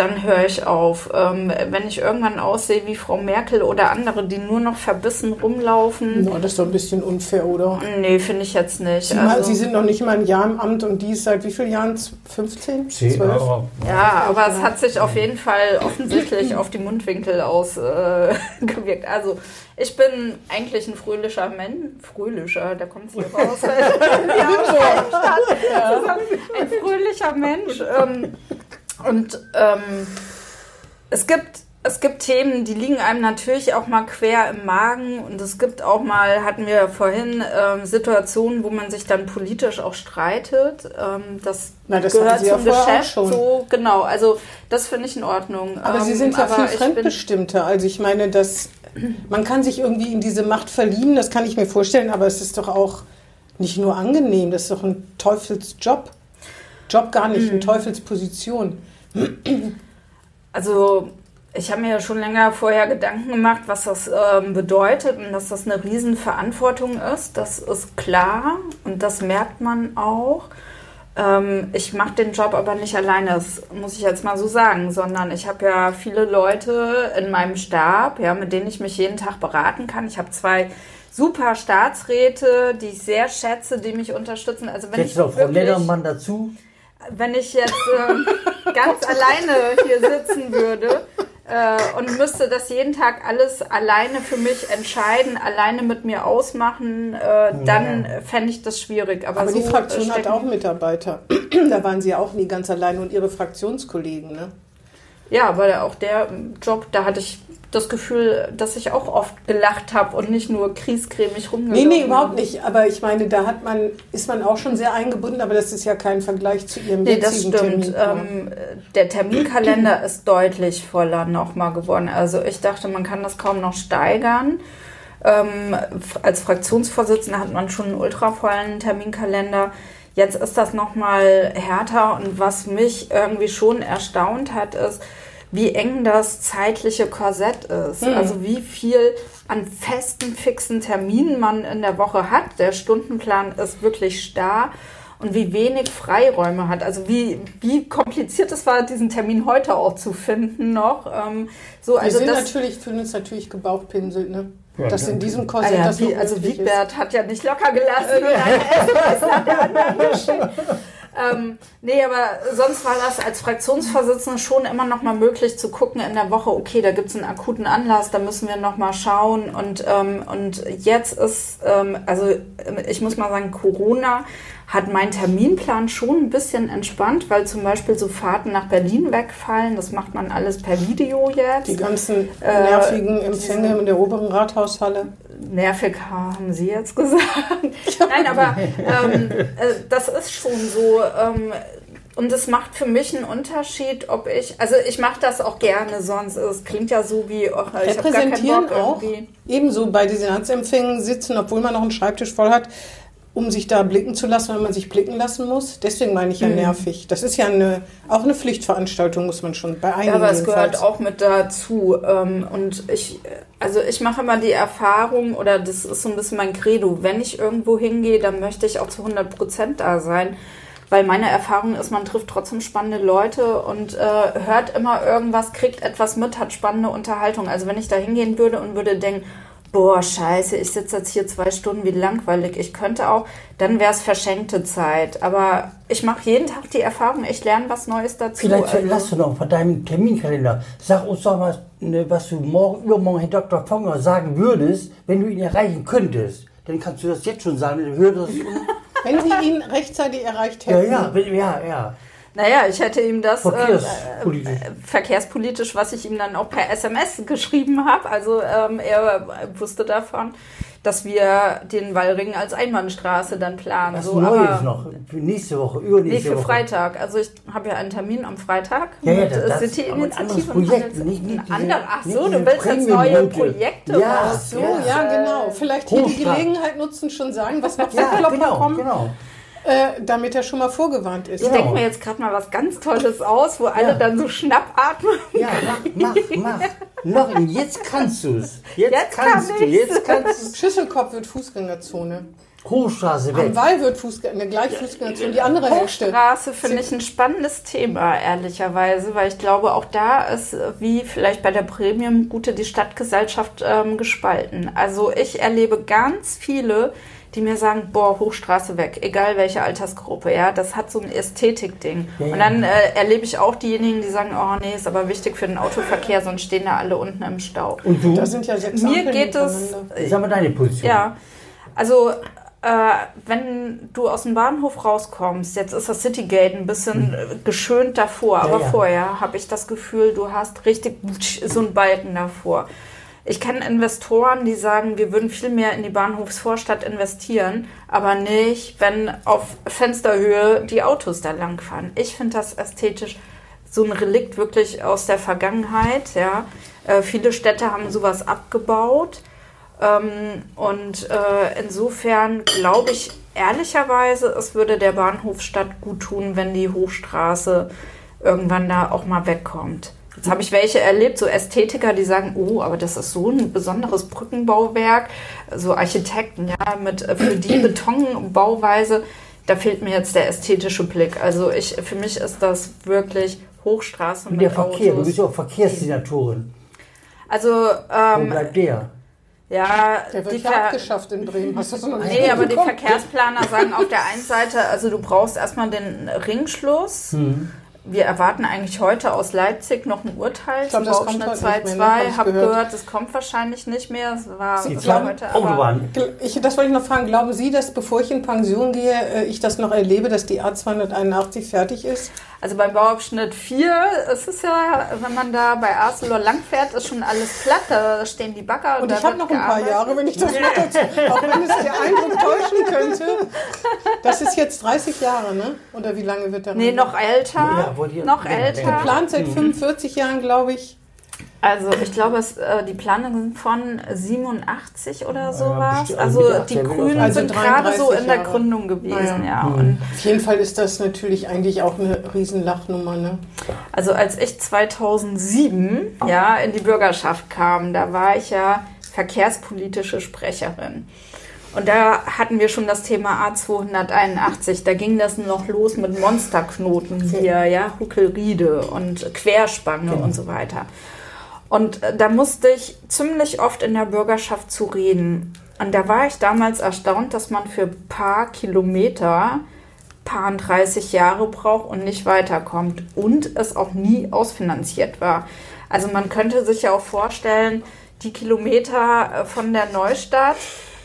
Speaker 3: dann höre ich auf. Ähm, wenn ich irgendwann aussehe wie Frau Merkel oder andere, die nur noch verbissen rumlaufen,
Speaker 4: No, das ist doch ein bisschen unfair, oder?
Speaker 3: nee, finde ich jetzt nicht.
Speaker 4: Sie,
Speaker 3: Also,
Speaker 4: Sie sind noch nicht mal ein Jahr im Amt und die ist seit wie vielen Jahren? 15?
Speaker 2: Zehn,
Speaker 4: 12?
Speaker 2: aber-
Speaker 3: ja, aber es hat sich auf jeden Fall offensichtlich auf die Mundwinkel ausgewirkt. Äh, <laughs> also ich bin eigentlich ein fröhlicher Mensch. Fröhlicher, da kommt es hier raus. <laughs> ja, ein fröhlicher Mensch. Ähm, und ähm, es gibt es gibt Themen, die liegen einem natürlich auch mal quer im Magen und es gibt auch mal, hatten wir vorhin, ähm, Situationen, wo man sich dann politisch auch streitet. Ähm, das
Speaker 4: Na, das
Speaker 3: gehört
Speaker 4: Sie ja
Speaker 3: zum
Speaker 4: auch
Speaker 3: Geschäft so, genau. Also das finde ich in Ordnung.
Speaker 4: Aber Sie
Speaker 3: Ähm,
Speaker 4: sind ja viel fremdbestimmter. Also ich meine, dass man kann sich irgendwie in diese Macht verlieben, das kann ich mir vorstellen, aber es ist doch auch nicht nur angenehm, das ist doch ein Teufelsjob. Job gar nicht,
Speaker 3: Mhm.
Speaker 4: eine Teufelsposition.
Speaker 3: Also ich habe mir ja schon länger vorher Gedanken gemacht, was das ähm, bedeutet und dass das eine Riesenverantwortung ist. Das ist klar und das merkt man auch. Ähm, ich mache den Job aber nicht alleine, das muss ich jetzt mal so sagen, sondern ich habe ja viele Leute in meinem Stab, ja, mit denen ich mich jeden Tag beraten kann. Ich habe zwei super Staatsräte, die ich sehr schätze, die mich unterstützen. Also wenn
Speaker 2: Jetzt
Speaker 3: ich
Speaker 2: noch Frau Ledermann dazu.
Speaker 3: Wenn ich jetzt ähm, <laughs> ganz alleine hier sitzen würde äh, und müsste das jeden Tag alles alleine für mich entscheiden, alleine mit mir ausmachen, äh, dann fände ich das schwierig. Aber,
Speaker 4: Aber
Speaker 3: so
Speaker 4: die Fraktion
Speaker 3: äh,
Speaker 4: hat
Speaker 3: stecken-
Speaker 4: auch Mitarbeiter. <clears throat> da waren Sie ja auch nie ganz alleine und Ihre Fraktionskollegen, ne?
Speaker 3: Ja, aber auch der Job, da hatte ich das Gefühl, dass ich auch oft gelacht habe und nicht nur kriescremig
Speaker 4: Nee,
Speaker 3: rumgelaufen
Speaker 4: nee, überhaupt
Speaker 3: bin.
Speaker 4: nicht. Aber ich meine, da hat man, ist man auch schon sehr eingebunden, aber das ist ja kein Vergleich zu Ihrem
Speaker 3: Nee, das stimmt. Ähm, der Terminkalender ist deutlich voller nochmal geworden. Also ich dachte, man kann das kaum noch steigern. Ähm, als Fraktionsvorsitzender hat man schon einen ultravollen Terminkalender. Jetzt ist das nochmal härter und was mich irgendwie schon erstaunt hat, ist, wie eng das zeitliche Korsett ist. Also wie viel an festen, fixen Terminen man in der Woche hat. Der Stundenplan ist wirklich starr und wie wenig Freiräume hat. Also wie, wie kompliziert es war, diesen Termin heute auch zu finden noch. Ähm, so,
Speaker 4: Wir
Speaker 3: also
Speaker 4: sind
Speaker 3: das,
Speaker 4: natürlich, fühlen uns natürlich gebauchpinselt, ne?
Speaker 2: Ja,
Speaker 4: Dass in diesem
Speaker 3: Ah
Speaker 4: Korsett
Speaker 3: ja,
Speaker 4: das
Speaker 3: wie, also. Wiegbert hat ja nicht locker gelassen und eine SMS nach der anderen geschickt. Ähm, nee, aber sonst war das als Fraktionsvorsitzende schon immer noch mal möglich zu gucken in der Woche, okay, da gibt es einen akuten Anlass, da müssen wir noch mal schauen. Und, ähm, und jetzt ist, ähm, also ähm, ich muss mal sagen, Corona hat mein Terminplan schon ein bisschen entspannt, weil zum Beispiel so Fahrten nach Berlin wegfallen. Das macht man alles per Video jetzt.
Speaker 4: Die ganzen
Speaker 3: Äh,
Speaker 4: nervigen Empfänge in der oberen Rathaushalle.
Speaker 3: nervig haben Sie jetzt <laughs> gesagt. Nein, aber ähm, äh, das ist schon so. Ähm, und es macht für mich einen Unterschied, ob ich, also ich mache das auch gerne, sonst es klingt ja so wie, oh, ich habe gar keinen Bock
Speaker 4: auch
Speaker 3: irgendwie.
Speaker 4: ebenso bei diesen Senatsempfängen sitzen, obwohl man noch einen Schreibtisch voll hat, um sich da blicken zu lassen, wenn man sich blicken lassen muss. Deswegen meine
Speaker 3: Mhm.
Speaker 4: ich ja nervig. Das ist ja eine, auch eine Pflichtveranstaltung, muss man schon bei einigen
Speaker 3: Ja, aber es gehört
Speaker 4: jedenfalls.
Speaker 3: auch mit dazu. Ähm, und ich, also ich mache immer die Erfahrung, oder das ist so ein bisschen mein Credo, wenn ich irgendwo hingehe, dann möchte ich auch zu 100 Prozent da sein. weil meine Erfahrung ist, man trifft trotzdem spannende Leute und äh, hört immer irgendwas, kriegt etwas mit, hat spannende Unterhaltung. Also wenn ich da hingehen würde und würde denken, boah, scheiße, ich sitze jetzt hier zwei Stunden, wie langweilig. Ich könnte auch, dann wäre es verschenkte Zeit. Aber ich mache jeden Tag die Erfahrung, ich lerne was Neues dazu.
Speaker 2: Vielleicht
Speaker 3: Also-
Speaker 2: lass du noch von deinem Terminkalender. Sag uns doch mal, ne, was du morgen, übermorgen Herrn Dr. Fonger sagen würdest, wenn du ihn erreichen könntest. Dann kannst du das jetzt schon sagen, dann hört das. <laughs>
Speaker 4: Wenn Sie ihn rechtzeitig erreicht
Speaker 2: ja,
Speaker 4: hätten.
Speaker 2: ja, ja, ja.
Speaker 3: Naja, ich hätte ihm das äh,
Speaker 2: Verkehrspolitisch.
Speaker 3: äh, verkehrspolitisch, was ich ihm dann auch per SMS geschrieben habe. Also ähm, er wusste davon, dass wir den Wallring als Einbahnstraße dann planen.
Speaker 2: Was
Speaker 3: so,
Speaker 2: Neues
Speaker 3: aber
Speaker 2: noch. Für nächste Woche,
Speaker 3: Nee,
Speaker 2: übernächste
Speaker 3: für
Speaker 2: Woche.
Speaker 3: Freitag. Also ich habe ja einen Termin am Freitag
Speaker 2: Ja, ja,
Speaker 3: mit
Speaker 2: das-
Speaker 3: äh,
Speaker 2: das-
Speaker 3: City-Initiative. und
Speaker 2: Projekt,
Speaker 3: Handels-
Speaker 2: nicht- nicht
Speaker 3: ein
Speaker 2: diese-
Speaker 3: Ach so, du willst jetzt neue. Projekte
Speaker 2: Ja,
Speaker 3: raus.
Speaker 4: So, ja, genau. Vielleicht hier die. Gelegenheit nutzen, schon sagen, was noch für
Speaker 2: Ja,
Speaker 4: Klopper
Speaker 2: genau,
Speaker 4: kommen,
Speaker 2: genau.
Speaker 4: Äh, damit er schon mal vorgewarnt ist.
Speaker 3: Ich
Speaker 2: Genau.
Speaker 3: denke mir jetzt gerade mal was ganz Tolles aus, wo alle
Speaker 2: Ja.
Speaker 3: dann so schnappatmen.
Speaker 2: Ja, mach, mach, mach. Noch, jetzt kannst du es. Jetzt,
Speaker 3: Jetzt
Speaker 2: kannst
Speaker 3: kann
Speaker 2: du, jetzt kannst du
Speaker 4: Schüsselkopf wird Fußgängerzone.
Speaker 2: Hochstraße weg.
Speaker 4: Am Wall wird Fußgänger, eine gleich Fußgängerzone, die andere Hälfte.
Speaker 3: Hochstraße finde ich ein spannendes Thema, ehrlicherweise, weil ich glaube, auch da ist, äh, wie vielleicht bei der Premium-Gute, die Stadtgesellschaft ähm, gespalten. Also ich erlebe ganz viele, die mir sagen, boah, Hochstraße weg, egal welche Altersgruppe, ja, das hat so ein Ästhetik-Ding.
Speaker 2: Ja, ja.
Speaker 3: Und dann äh, erlebe ich auch diejenigen, die sagen, oh nee, ist aber wichtig für den Autoverkehr, sonst stehen da alle unten im Stau.
Speaker 2: Und du?
Speaker 4: Da sind ja sechs
Speaker 3: Mir
Speaker 4: Ampeln
Speaker 3: geht es.
Speaker 2: Sag mal deine Position.
Speaker 3: ja, also äh, wenn du aus dem Bahnhof rauskommst, jetzt ist das Citygate ein bisschen äh, geschönt davor, aber
Speaker 2: ja.
Speaker 3: vorher habe ich das Gefühl, du hast richtig so einen Balken davor. Ich kenne Investoren, die sagen, wir würden viel mehr in die Bahnhofsvorstadt investieren, aber nicht, wenn auf Fensterhöhe die Autos da langfahren. Ich finde das ästhetisch so ein Relikt wirklich aus der Vergangenheit. Ja. Äh, viele Städte haben sowas abgebaut. Ähm, und äh, insofern glaube ich ehrlicherweise, es würde der Bahnhofstadt gut tun, wenn die Hochstraße irgendwann da auch mal wegkommt. Jetzt habe ich welche erlebt, so Ästhetiker, die sagen, oh, aber das ist so ein besonderes Brückenbauwerk, so Architekten, ja, mit äh, für die <clears throat> Betonbauweise, da fehlt mir jetzt der ästhetische Blick. Also ich, für mich ist das wirklich Hochstraße
Speaker 2: Und
Speaker 3: mit
Speaker 2: der Verkehr, du
Speaker 3: Autos.
Speaker 2: bist ja auch Verkehrssenatorin.
Speaker 3: Also
Speaker 2: Wo
Speaker 3: ähm,
Speaker 2: bleibt der?
Speaker 3: ja,
Speaker 4: Der wird
Speaker 3: die
Speaker 4: ja abgeschafft in Bremen. Hast du das noch nicht
Speaker 3: Nee, aber die
Speaker 4: mitbekommen?
Speaker 3: Verkehrsplaner sagen auf der einen Seite, also du brauchst erstmal den Ringschluss.
Speaker 2: Hm.
Speaker 3: Wir erwarten eigentlich heute aus Leipzig noch ein Urteil
Speaker 4: Ich glaub,
Speaker 3: zum
Speaker 4: das kommt
Speaker 3: Bauabschnitt
Speaker 4: heute nicht
Speaker 3: 2.2.
Speaker 4: mehr, ne? Hab gehört.
Speaker 3: gehört, das kommt wahrscheinlich nicht mehr. Es war
Speaker 2: Zahlen?
Speaker 3: heute, aber
Speaker 2: Autobahn.
Speaker 4: Ich, das wollte ich noch fragen. Glauben Sie, dass bevor ich in Pension gehe, äh, ich das noch erlebe, dass die A281 fertig ist?
Speaker 3: Also beim Bauabschnitt 4, es ist ja, wenn man da bei Arcelor langfährt, ist schon alles platt, da stehen die Bagger
Speaker 4: Und
Speaker 3: da
Speaker 4: ich habe noch ein paar
Speaker 3: gearbeitet.
Speaker 4: Jahre, wenn ich das noch dazu, auch wenn es der Eindruck täuschen könnte. Das ist jetzt 30 Jahre, ne? Oder wie lange wird der?
Speaker 3: Nee, noch älter.
Speaker 2: Ja,
Speaker 3: noch
Speaker 2: ja,
Speaker 3: älter.
Speaker 4: Geplant seit 45 Jahren, glaube ich.
Speaker 3: Also ich glaube, es, äh, die Planungen sind von 87 oder sowas. Also
Speaker 2: Also
Speaker 3: die
Speaker 2: genau.
Speaker 3: Grünen
Speaker 4: Also
Speaker 3: sind gerade so
Speaker 4: 33
Speaker 3: in der
Speaker 4: Jahre.
Speaker 3: Gründung gewesen,
Speaker 4: Ja.
Speaker 3: ja. Und
Speaker 4: Auf jeden Fall ist das natürlich eigentlich auch eine Riesenlachnummer, ne?
Speaker 3: also als ich 2007 ja in die Bürgerschaft kam, da war ich ja verkehrspolitische Sprecherin. Und da hatten wir schon das Thema A281. Da ging das noch los mit Monsterknoten hier, ja, Huckelriede und Querspange und so weiter. Und äh, da musste ich ziemlich oft in der Bürgerschaft zu reden. Und da war ich damals erstaunt, dass man für paar Kilometer paar 30 Jahre braucht und nicht weiterkommt. Und es auch nie ausfinanziert war. Also man könnte sich ja auch vorstellen, die Kilometer äh, von der Neustadt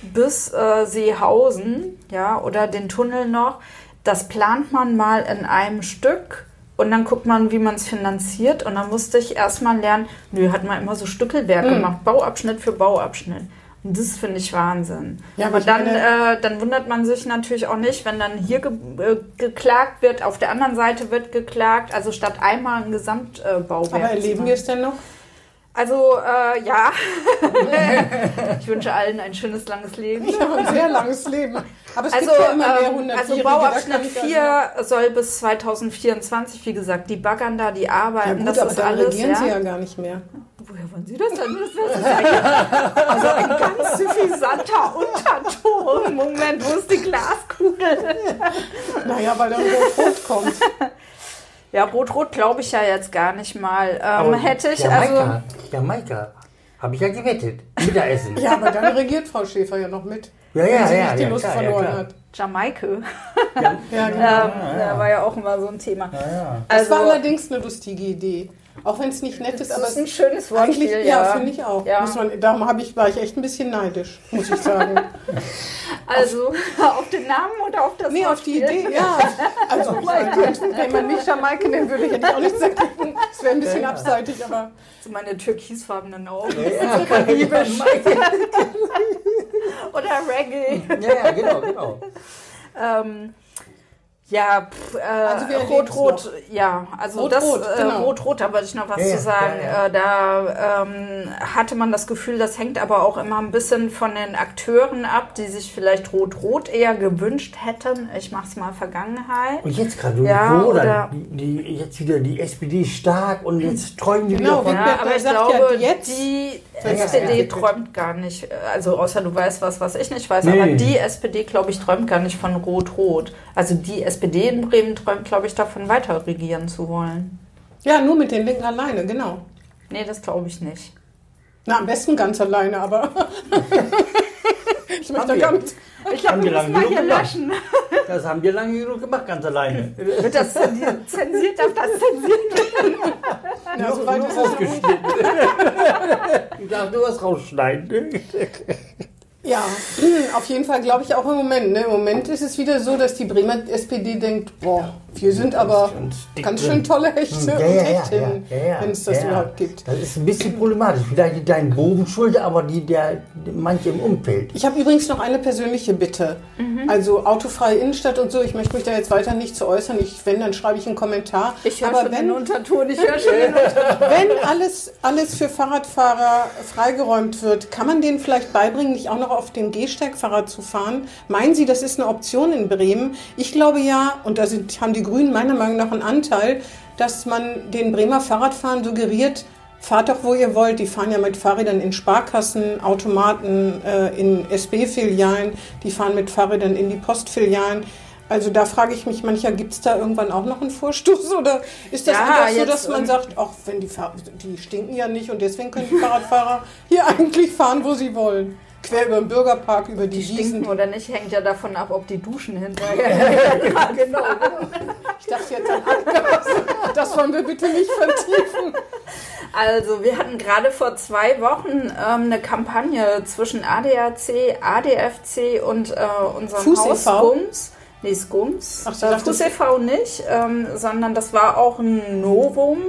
Speaker 3: bis äh, Seehausen, ja, oder den Tunnel noch, das plant man mal in einem Stück und dann guckt man, wie man es finanziert. Und dann musste ich erstmal lernen, nö, hat man immer so Stückelwerk gemacht, Bauabschnitt für Bauabschnitt. Und das finde ich Wahnsinn.
Speaker 4: Ja, aber
Speaker 3: dann, äh, dann wundert man sich natürlich auch nicht, wenn dann hier ge äh, geklagt wird, auf der anderen Seite wird geklagt, also statt einmal ein Gesamtbauwerk.
Speaker 4: Aber
Speaker 3: zu
Speaker 4: erleben wir es denn noch?
Speaker 3: Also, äh, ja. <laughs> ich wünsche allen ein schönes, langes Leben.
Speaker 4: Ich habe ein sehr langes Leben. Aber es
Speaker 3: Also,
Speaker 4: gibt ja immer mehr
Speaker 3: ähm,
Speaker 4: 100
Speaker 3: also Bauabschnitt 4 soll bis 2024, wie gesagt, die baggern da, die
Speaker 4: Ja
Speaker 3: arbeiten,
Speaker 4: gut,
Speaker 3: das
Speaker 4: aber
Speaker 3: ist
Speaker 4: dann
Speaker 3: alles.
Speaker 4: regieren
Speaker 3: Ja.
Speaker 4: sie ja gar nicht mehr.
Speaker 3: Woher wollen Sie das denn? Das ist ja also ein ganz suffisanter Unterton. Moment, wo ist die Glaskugel?
Speaker 4: naja, weil dann Rot-Rot kommt. <laughs>
Speaker 3: Ja, Rot-Rot glaube ich ja jetzt gar nicht mal. Ähm, hätte ich
Speaker 2: Jamaika,
Speaker 3: also.
Speaker 2: Jamaika, habe ich ja gewettet. Mittagessen.
Speaker 4: Ja, aber dann regiert Frau Schäfer ja noch mit.
Speaker 2: Ja, ja,
Speaker 4: wenn sie
Speaker 2: ja,
Speaker 4: nicht die
Speaker 2: ja,
Speaker 4: Lust
Speaker 2: klar, ja,
Speaker 4: verloren
Speaker 2: klar.
Speaker 4: hat.
Speaker 3: Jamaike.
Speaker 2: ja,
Speaker 4: Ja, genau.
Speaker 3: Ähm, Da war ja auch immer so ein Thema.
Speaker 2: ja.
Speaker 4: Das
Speaker 3: Also,
Speaker 4: war allerdings eine lustige Idee. Auch wenn es nicht nett ist,
Speaker 3: das
Speaker 4: aber
Speaker 3: ist
Speaker 4: es
Speaker 3: ein schönes
Speaker 4: eigentlich,
Speaker 3: Wortspiel.
Speaker 4: ja,
Speaker 3: Ja,
Speaker 4: finde ich auch.
Speaker 3: Ja.
Speaker 4: Muss man, darum hab ich, war ich echt ein bisschen neidisch, muss ich sagen. <laughs>
Speaker 3: Also <laughs> auf den Namen oder auf das
Speaker 4: nee, auf die
Speaker 3: Wortspiel?
Speaker 4: Idee, ja. Also, ich meine, wenn man mich Jamaike nennen würde, hätte ich auch nichts dagegen. Es wäre ein bisschen
Speaker 2: Ja.
Speaker 4: abseitig, aber
Speaker 3: So meine türkisfarbenen Augen.
Speaker 2: Ja, karibisch. <laughs>
Speaker 3: Oder Reggae.
Speaker 2: ja, ja, genau, genau.
Speaker 3: Ähm, ja, pff, äh,
Speaker 4: Also erleben's
Speaker 3: Rot-Rot, ja, also
Speaker 4: Rot-Rot,
Speaker 3: das äh,
Speaker 4: genau.
Speaker 3: Rot-Rot, da wollte ich noch was
Speaker 2: Ja,
Speaker 3: zu sagen.
Speaker 2: ja, ja.
Speaker 3: Äh, da ähm, hatte man das Gefühl, das hängt aber auch immer ein bisschen von den Akteuren ab, die sich vielleicht Rot-Rot eher gewünscht hätten. Ich mach's mal Vergangenheit.
Speaker 2: Und jetzt gerade,
Speaker 3: Ja,
Speaker 2: wo
Speaker 3: oder-
Speaker 2: dann die, die, jetzt wieder die SPD stark und jetzt träumen die
Speaker 4: Genau,
Speaker 2: wieder von...
Speaker 3: Ja, aber ich glaube,
Speaker 4: ja jetzt-
Speaker 3: die
Speaker 2: Ja, ja,
Speaker 3: SPD
Speaker 2: ja.
Speaker 3: träumt gar nicht, also außer du weißt was, was ich nicht weiß,
Speaker 2: Nee.
Speaker 3: aber die SPD, glaube ich, träumt gar nicht von Rot-Rot. Also die SPD in Bremen träumt, glaube ich, davon weiter regieren zu wollen.
Speaker 4: ja, nur mit den Linken alleine, genau.
Speaker 3: Nee, das glaube ich nicht.
Speaker 4: Na, am besten ganz alleine, aber <laughs> ich möchte gar nicht.
Speaker 3: Ich glaube,
Speaker 2: Haben
Speaker 3: wir
Speaker 2: die
Speaker 3: müssen
Speaker 2: lange
Speaker 3: mal
Speaker 2: genug
Speaker 3: hier
Speaker 2: gemacht.
Speaker 3: löschen. <laughs>
Speaker 2: Das haben wir lange genug gemacht, ganz alleine.
Speaker 3: Wird das zensiert? Zensiert darf das zensiert werden? <laughs>
Speaker 4: Na, so weit ist es.
Speaker 2: Ich darf nur was rausschneiden.
Speaker 4: Ja, <clears throat> auf jeden Fall glaube ich auch im Moment. Ne? Im Moment ist es wieder so, dass die Bremer SPD denkt, boah, wir sind aber
Speaker 2: ganz
Speaker 4: schön tolle Hechte
Speaker 2: Ja,
Speaker 4: und
Speaker 2: ja, ja,
Speaker 4: Hechtinnen,
Speaker 2: ja, ja,
Speaker 4: wenn es das
Speaker 2: ja.
Speaker 4: überhaupt gibt.
Speaker 2: Das ist ein bisschen problematisch. Vielleicht nicht dein schuld, aber die der manche im Umfeld.
Speaker 4: Ich habe übrigens noch eine persönliche Bitte.
Speaker 3: Mhm.
Speaker 4: Also autofreie Innenstadt und so, ich möchte mich da jetzt weiter nicht zu äußern. Ich, wenn, dann schreibe ich einen Kommentar.
Speaker 3: Ich höre
Speaker 4: Aber
Speaker 3: schon
Speaker 4: wenn,
Speaker 3: den Unterton, ich höre <laughs> schon den Unterton.
Speaker 4: wenn alles, alles für Fahrradfahrer freigeräumt wird, kann man denen vielleicht beibringen, nicht auch noch auf dem Gehsteigfahrrad zu fahren? Meinen Sie, das ist eine Option in Bremen? Ich glaube ja, und da sind, haben die Grünen meiner Meinung nach einen Anteil, dass man den Bremer Fahrradfahrern suggeriert, fahrt doch, wo ihr wollt. Die fahren ja mit Fahrrädern in Sparkassen, Automaten, äh, in SB-Filialen, die fahren mit Fahrrädern in die Postfilialen. Also da frage ich mich mancher, gibt es da irgendwann auch noch einen Vorstoß oder ist das
Speaker 3: Ja,
Speaker 4: einfach so, dass man sagt, ach, wenn die, Fahr die stinken ja nicht und deswegen können die Fahrradfahrer hier <laughs> eigentlich fahren, wo sie wollen. Quer über den Bürgerpark, über die,
Speaker 3: Die
Speaker 4: Wiesen.
Speaker 3: stinken oder nicht, hängt ja davon ab, ob die duschen hinterher. <laughs>
Speaker 2: genau.
Speaker 4: Ich dachte jetzt an Abgas. Das wollen wir bitte nicht vertiefen.
Speaker 3: Also, wir hatten gerade vor zwei Wochen ähm, eine Kampagne zwischen ADAC, ADFC und äh, unserem
Speaker 4: Fuß
Speaker 3: Haus
Speaker 4: e.V.?
Speaker 3: Skums. Nee, Skums.
Speaker 4: Ach,
Speaker 3: äh, Fuß e.V. nicht, ähm, sondern das war auch ein Novum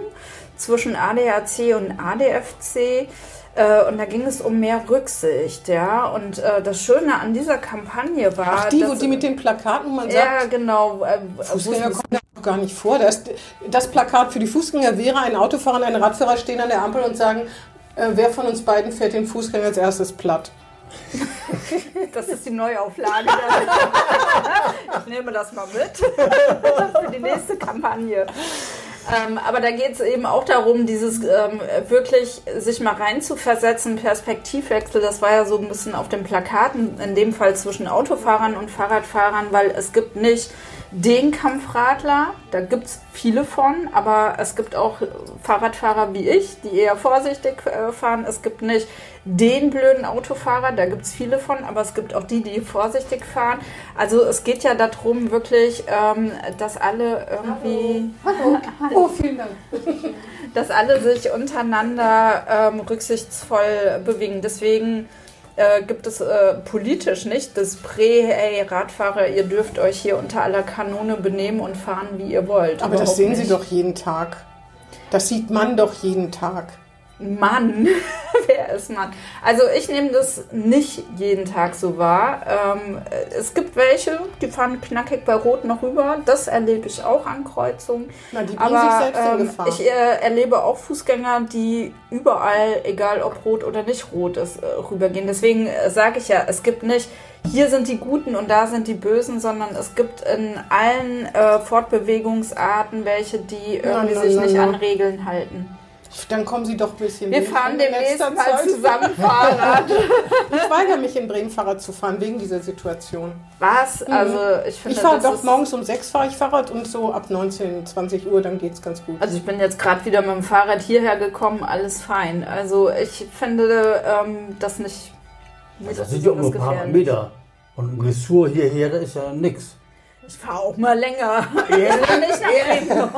Speaker 3: zwischen ADAC und ADFC. Äh, und da ging es um mehr Rücksicht, ja. Und äh, das Schöne an dieser Kampagne war.
Speaker 4: Ach, die, wo
Speaker 3: dass-
Speaker 4: die mit den Plakaten, wo man
Speaker 3: Ja,
Speaker 4: sagt,
Speaker 3: genau. Äh,
Speaker 4: Fußgänger
Speaker 3: wo-
Speaker 4: kommen da noch gar nicht vor. Das, das Plakat für die Fußgänger wäre, ein Autofahrer und ein Radfahrer stehen an der Ampel und sagen, äh, wer von uns beiden fährt den Fußgänger als erstes platt? <laughs>
Speaker 3: Das ist die Neuauflage. ich nehme das mal mit <laughs> für die nächste Kampagne. Ähm, aber da geht es eben auch darum, dieses ähm, wirklich sich mal reinzuversetzen, Perspektivwechsel. Das war ja so ein bisschen auf den Plakaten, in dem Fall zwischen Autofahrern und Fahrradfahrern, weil es gibt nicht den Kampfradler, da gibt es viele von, aber es gibt auch Fahrradfahrer wie ich, die eher vorsichtig äh, fahren. Es gibt nicht den blöden Autofahrer, da gibt es viele von, aber es gibt auch die, die vorsichtig fahren. Also es geht ja darum, wirklich, ähm, dass alle irgendwie, <laughs>
Speaker 4: Oh, vielen Dank.
Speaker 3: dass alle sich untereinander ähm, rücksichtsvoll bewegen. Deswegen äh, gibt es äh, politisch nicht das Prä, hey Radfahrer, ihr dürft euch hier unter aller Kanone benehmen und fahren, wie ihr wollt.
Speaker 4: Aber das sehen
Speaker 3: nicht.
Speaker 4: Sie doch jeden Tag. Das sieht man doch jeden Tag.
Speaker 3: Mann, <laughs> wer ist Mann? Also ich nehme das nicht jeden Tag so wahr. Ähm, es gibt welche, die fahren knackig bei Rot noch rüber. Das erlebe ich auch an Kreuzungen.
Speaker 4: Na, die bringen
Speaker 3: Aber
Speaker 4: sich selbst in
Speaker 3: ähm,
Speaker 4: Gefahr.
Speaker 3: ich äh, erlebe auch Fußgänger, die überall, egal ob rot oder nicht rot ist, äh, rübergehen. Deswegen äh, sage ich ja, es gibt nicht, hier sind die Guten und da sind die Bösen, sondern es gibt in allen äh, Fortbewegungsarten welche, die irgendwie
Speaker 4: na,
Speaker 3: sich
Speaker 4: na,
Speaker 3: nicht
Speaker 4: na.
Speaker 3: an Regeln halten.
Speaker 4: Dann kommen Sie doch ein bisschen
Speaker 3: Wir fahren
Speaker 4: in
Speaker 3: demnächst mal
Speaker 4: Zeit.
Speaker 3: zusammen Fahrrad. <laughs>
Speaker 4: Ich weigere mich in Bremen Fahrrad zu fahren wegen dieser Situation.
Speaker 3: Was? Also ich finde,
Speaker 4: Ich fahre doch morgens um 6 fahre ich Fahrrad und so ab 19, 20 Uhr, dann geht's ganz gut.
Speaker 3: Also ich bin jetzt gerade wieder mit dem Fahrrad hierher gekommen, alles fein. Also ich finde ähm, das nicht, nicht
Speaker 2: Das sind ja nur ein paar. Meter. Und ein Ressort hierher, das ist ja nix.
Speaker 3: Ich fahre auch mal länger. <laughs> nicht nach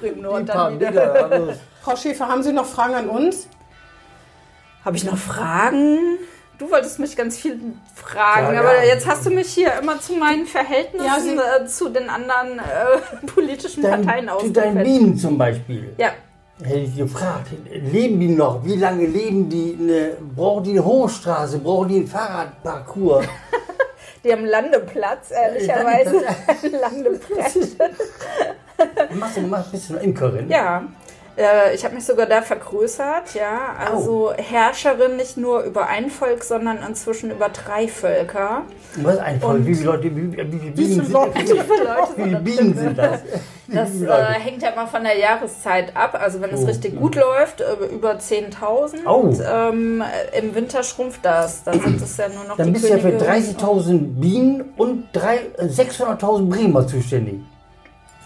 Speaker 3: Bremen Nord. In
Speaker 2: paar
Speaker 3: dann wieder.
Speaker 2: Meter. Also,
Speaker 4: Frau Schäfer, haben Sie noch Fragen an uns?
Speaker 3: Habe ich noch Fragen? Du wolltest mich ganz viel fragen,
Speaker 2: Ja,
Speaker 3: aber
Speaker 2: ja.
Speaker 3: jetzt hast du mich hier immer zu meinen Verhältnissen
Speaker 4: Ja,
Speaker 3: äh, zu den anderen äh, <laughs> politischen Parteien
Speaker 2: dein, zu deinen
Speaker 3: ausgefällt.
Speaker 2: Bienen zum Beispiel.
Speaker 3: Ja,
Speaker 2: Hätte ich gefragt, leben die noch? Wie lange leben die? Eine, brauchen die eine Hochstraße? Brauchen die einen Fahrradparcours? <laughs>
Speaker 3: die haben Landeplatz, ehrlicherweise. Landeplatz. <laughs>
Speaker 2: machst du machst, bist du eine Imkerin?
Speaker 3: Ja, äh, ich habe mich sogar da vergrößert, ja. Also Herrscherin nicht nur über ein Volk, sondern inzwischen über drei Völker.
Speaker 2: Was ist ein Volk?
Speaker 3: Und-
Speaker 2: Wie viele Leute, wie, wie viele Bienen sind
Speaker 4: Leute?
Speaker 2: das?
Speaker 3: Wie
Speaker 2: Wie? Bienen sind das? Wie
Speaker 3: Das äh, hängt ja immer von der Jahreszeit ab. Also wenn es
Speaker 2: Oh,
Speaker 3: richtig
Speaker 2: ja.
Speaker 3: gut läuft, äh, über 10.000.
Speaker 2: Oh.
Speaker 3: Ähm, Im Winter schrumpft das. Da sind es ja nur noch
Speaker 2: Dann
Speaker 3: die
Speaker 2: bist du ja für
Speaker 3: Könige.
Speaker 2: 30.000 Bienen und drei- äh, 600.000 Bremer zuständig.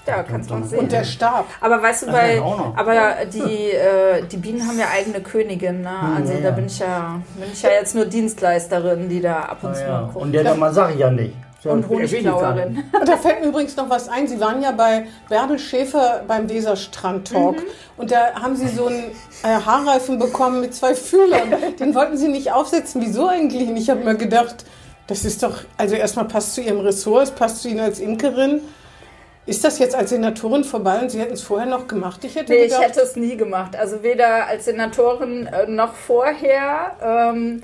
Speaker 3: Ja, kannst du mal sehen.
Speaker 4: Und der Stab.
Speaker 3: aber weißt du, bei, aber die, äh, die Bienen haben ja eigene Königin. Ne? Also
Speaker 2: ja,
Speaker 3: da
Speaker 2: ja.
Speaker 3: bin ich ja, bin ich ja jetzt nur Dienstleisterin, die da ab und
Speaker 2: Ah,
Speaker 3: zu
Speaker 2: ja.
Speaker 3: mal guckt.
Speaker 2: Und der Name sage ich ja nicht. So,
Speaker 3: Und
Speaker 2: nicht.
Speaker 3: Honigklauerin. <laughs>
Speaker 4: Und da fällt mir übrigens noch was ein. Sie waren ja bei Bärbel Schäfer beim Weserstrand-Talk.
Speaker 3: Mhm.
Speaker 4: Und da haben Sie so einen äh, Haarreifen bekommen mit zwei Fühlern. <laughs> Den wollten Sie nicht aufsetzen. Wieso eigentlich? Und ich habe mir gedacht, das ist doch, also erstmal passt zu Ihrem Ressort, es passt zu Ihnen als Imkerin. Ist das jetzt als Senatorin vorbei und Sie hätten es vorher noch gemacht? Ich hätte
Speaker 3: Nee, ich
Speaker 4: gedacht,
Speaker 3: hätte es nie gemacht. Also weder als Senatorin äh, noch vorher, ähm,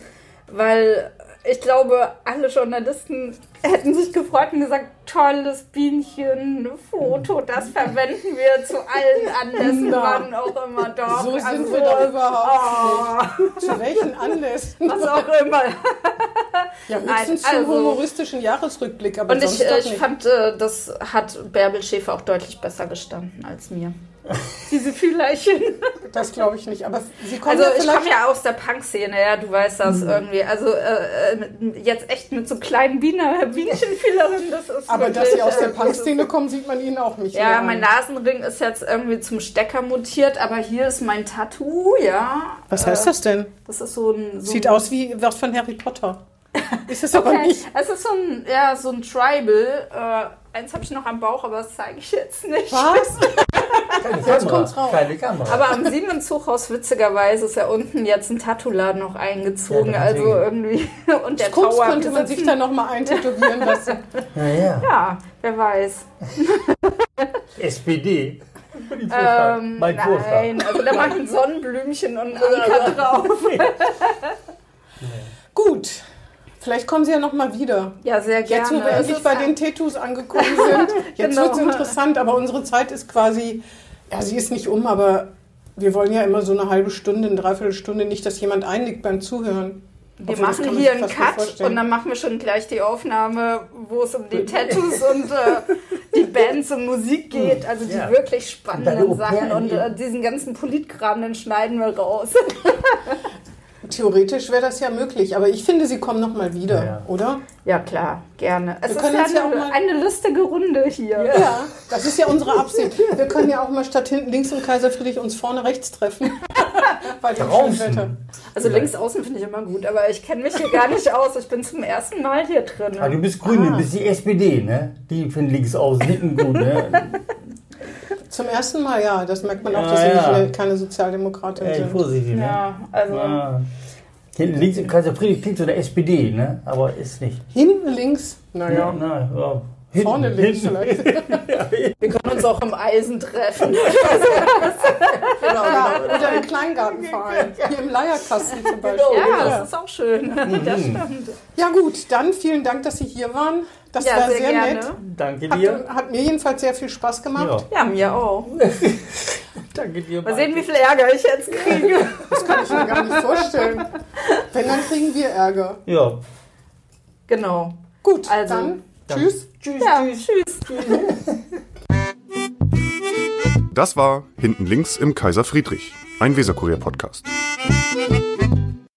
Speaker 3: weil ich glaube, alle Journalisten hätten sich gefreut und gesagt, tolles Bienchen, Foto, das verwenden wir zu allen Anlässen,
Speaker 4: Na.
Speaker 3: wann auch immer doch.
Speaker 4: so sind
Speaker 3: Also,
Speaker 4: wir doch überhaupt
Speaker 3: oh,
Speaker 4: nicht. Zu welchen Anlässen?
Speaker 3: was auch immer.
Speaker 4: Ja, höchstens
Speaker 3: Nein,
Speaker 4: zum
Speaker 3: also-
Speaker 4: humoristischen Jahresrückblick, aber
Speaker 3: Und ich,
Speaker 4: sonst
Speaker 3: äh,
Speaker 4: doch
Speaker 3: ich
Speaker 4: nicht.
Speaker 3: fand, äh, das hat Bärbel Schäfer auch deutlich besser gestanden als mir. <laughs> Diese Fühlerchen.
Speaker 4: Das glaube ich nicht. Aber Sie kommen
Speaker 3: Also
Speaker 4: ja
Speaker 3: ich komme ja aus der Punk-Szene, ja, du weißt das
Speaker 4: Mhm.
Speaker 3: irgendwie. Also äh, äh, jetzt echt mit so kleinen Biene, Bienchenfühlerinnen, das ist
Speaker 4: Aber
Speaker 3: wirklich,
Speaker 4: dass Sie aus der
Speaker 3: äh,
Speaker 4: Punk-Szene kommen, sieht man Ihnen auch nicht.
Speaker 3: Ja,
Speaker 4: mehr
Speaker 3: mein
Speaker 4: an.
Speaker 3: Nasenring ist jetzt irgendwie zum Stecker mutiert, aber hier ist mein Tattoo, ja.
Speaker 4: Was heißt das denn?
Speaker 3: Das ist so ein... So
Speaker 4: Sieht
Speaker 3: ein,
Speaker 4: aus wie was von Harry Potter. <laughs> Ist es aber
Speaker 3: Okay,
Speaker 4: nicht.
Speaker 3: es ist so ein, ja, so ein Tribal. Äh, eins habe ich noch am Bauch, aber das zeige ich jetzt nicht.
Speaker 4: Was? <laughs>
Speaker 2: Keine
Speaker 4: Jetzt
Speaker 2: Kamera.
Speaker 4: kommt's raus.
Speaker 2: Keine Kamera.
Speaker 3: Aber am Siemenshochhaus, witzigerweise, ist ja unten jetzt ein Tattoo-Laden noch eingezogen.
Speaker 2: Ja,
Speaker 3: also irgendwie. <laughs> Und der Tower.
Speaker 4: könnte man sich da nochmal eintätowieren lassen.
Speaker 2: ja, ja.
Speaker 3: Ja, wer weiß.
Speaker 2: SPD.
Speaker 3: Ähm,
Speaker 2: mein
Speaker 3: nein, also da mache ich ein Sonnenblümchen und einen <laughs> Anker drauf.
Speaker 4: Gut. Vielleicht kommen Sie ja nochmal wieder.
Speaker 3: Ja, sehr gerne.
Speaker 4: Jetzt, wo wir endlich bei den Tattoos angekommen <laughs> sind. Jetzt
Speaker 3: Genau.
Speaker 4: wird es interessant, aber unsere Zeit ist quasi, ja, sie ist nicht um, aber wir wollen ja immer so eine halbe Stunde, eine Dreiviertelstunde, nicht, dass jemand einnickt beim Zuhören.
Speaker 3: Wir
Speaker 4: Obwohl,
Speaker 3: machen hier einen Cut und dann machen wir schon gleich die Aufnahme, wo es um die Tattoos und äh, <laughs> die Bands und Musik geht. Also die
Speaker 2: Ja.
Speaker 3: wirklich spannenden Sachen und äh, diesen ganzen Politkram, den schneiden wir raus. <laughs>
Speaker 4: Theoretisch wäre das ja möglich, aber ich finde, Sie kommen nochmal wieder,
Speaker 2: Ja.
Speaker 4: oder?
Speaker 3: Ja, klar, gerne. Es
Speaker 4: Wir
Speaker 3: ist
Speaker 4: können
Speaker 3: ja
Speaker 4: ja
Speaker 3: eine,
Speaker 4: auch mal-
Speaker 3: eine lustige Runde hier.
Speaker 4: Ja, das ist ja unsere Absicht. Wir können ja auch mal statt hinten links und Kaiser Friedrich uns vorne rechts treffen. Bei dem Wetter.
Speaker 2: Draußen.
Speaker 3: Also links außen finde ich immer gut, aber ich kenne mich hier gar nicht aus. Ich bin zum ersten Mal hier drin.
Speaker 2: Ah, du bist Grüne,
Speaker 4: Ah.
Speaker 2: du bist die SPD, ne? Die finden links außen hinten gut, ne?
Speaker 4: Zum ersten Mal, ja. Das merkt man auch,
Speaker 2: Ja,
Speaker 4: dass Sie
Speaker 2: ja.
Speaker 4: nicht eine, keine Sozialdemokratin
Speaker 2: Ey,
Speaker 4: sind.
Speaker 2: vorsichtig, ne?
Speaker 3: Ja, also
Speaker 2: Ja. Hinten links im Kaiser Friedrich klingt so der SPD, ne? Aber ist nicht.
Speaker 4: Hinten links, naja.
Speaker 2: Na, ja. Hinten,
Speaker 4: Vorne links
Speaker 2: hinten.
Speaker 4: vielleicht. <laughs>
Speaker 3: wir können uns auch im Eisen treffen. <laughs>
Speaker 4: Genau, genau. Oder im Kleingartenverein. Hier im Leierkasten zum Beispiel.
Speaker 3: Ja,
Speaker 4: Ja.
Speaker 3: das ist auch schön. <laughs> Das stimmt.
Speaker 4: ja gut, dann vielen Dank, dass Sie hier waren. Das
Speaker 3: Ja,
Speaker 4: war
Speaker 3: sehr
Speaker 4: sehr, nett.
Speaker 2: Danke dir.
Speaker 4: Hat, hat mir jedenfalls sehr viel Spaß gemacht.
Speaker 2: Ja,
Speaker 3: Ja, mir auch. <laughs>
Speaker 2: danke dir.
Speaker 3: Mal sehen, wie viel Ärger ich jetzt kriege. <laughs>
Speaker 4: Das kann ich mir gar nicht vorstellen. Wenn, dann kriegen wir Ärger.
Speaker 2: Ja.
Speaker 3: Genau.
Speaker 4: Gut,
Speaker 3: Also,
Speaker 4: dann
Speaker 2: dann-
Speaker 4: tschüss.
Speaker 2: Tschüss.
Speaker 3: Ja, tschüss.
Speaker 1: Das war Hinten links im Kaiser Friedrich, ein Weserkurier-Podcast.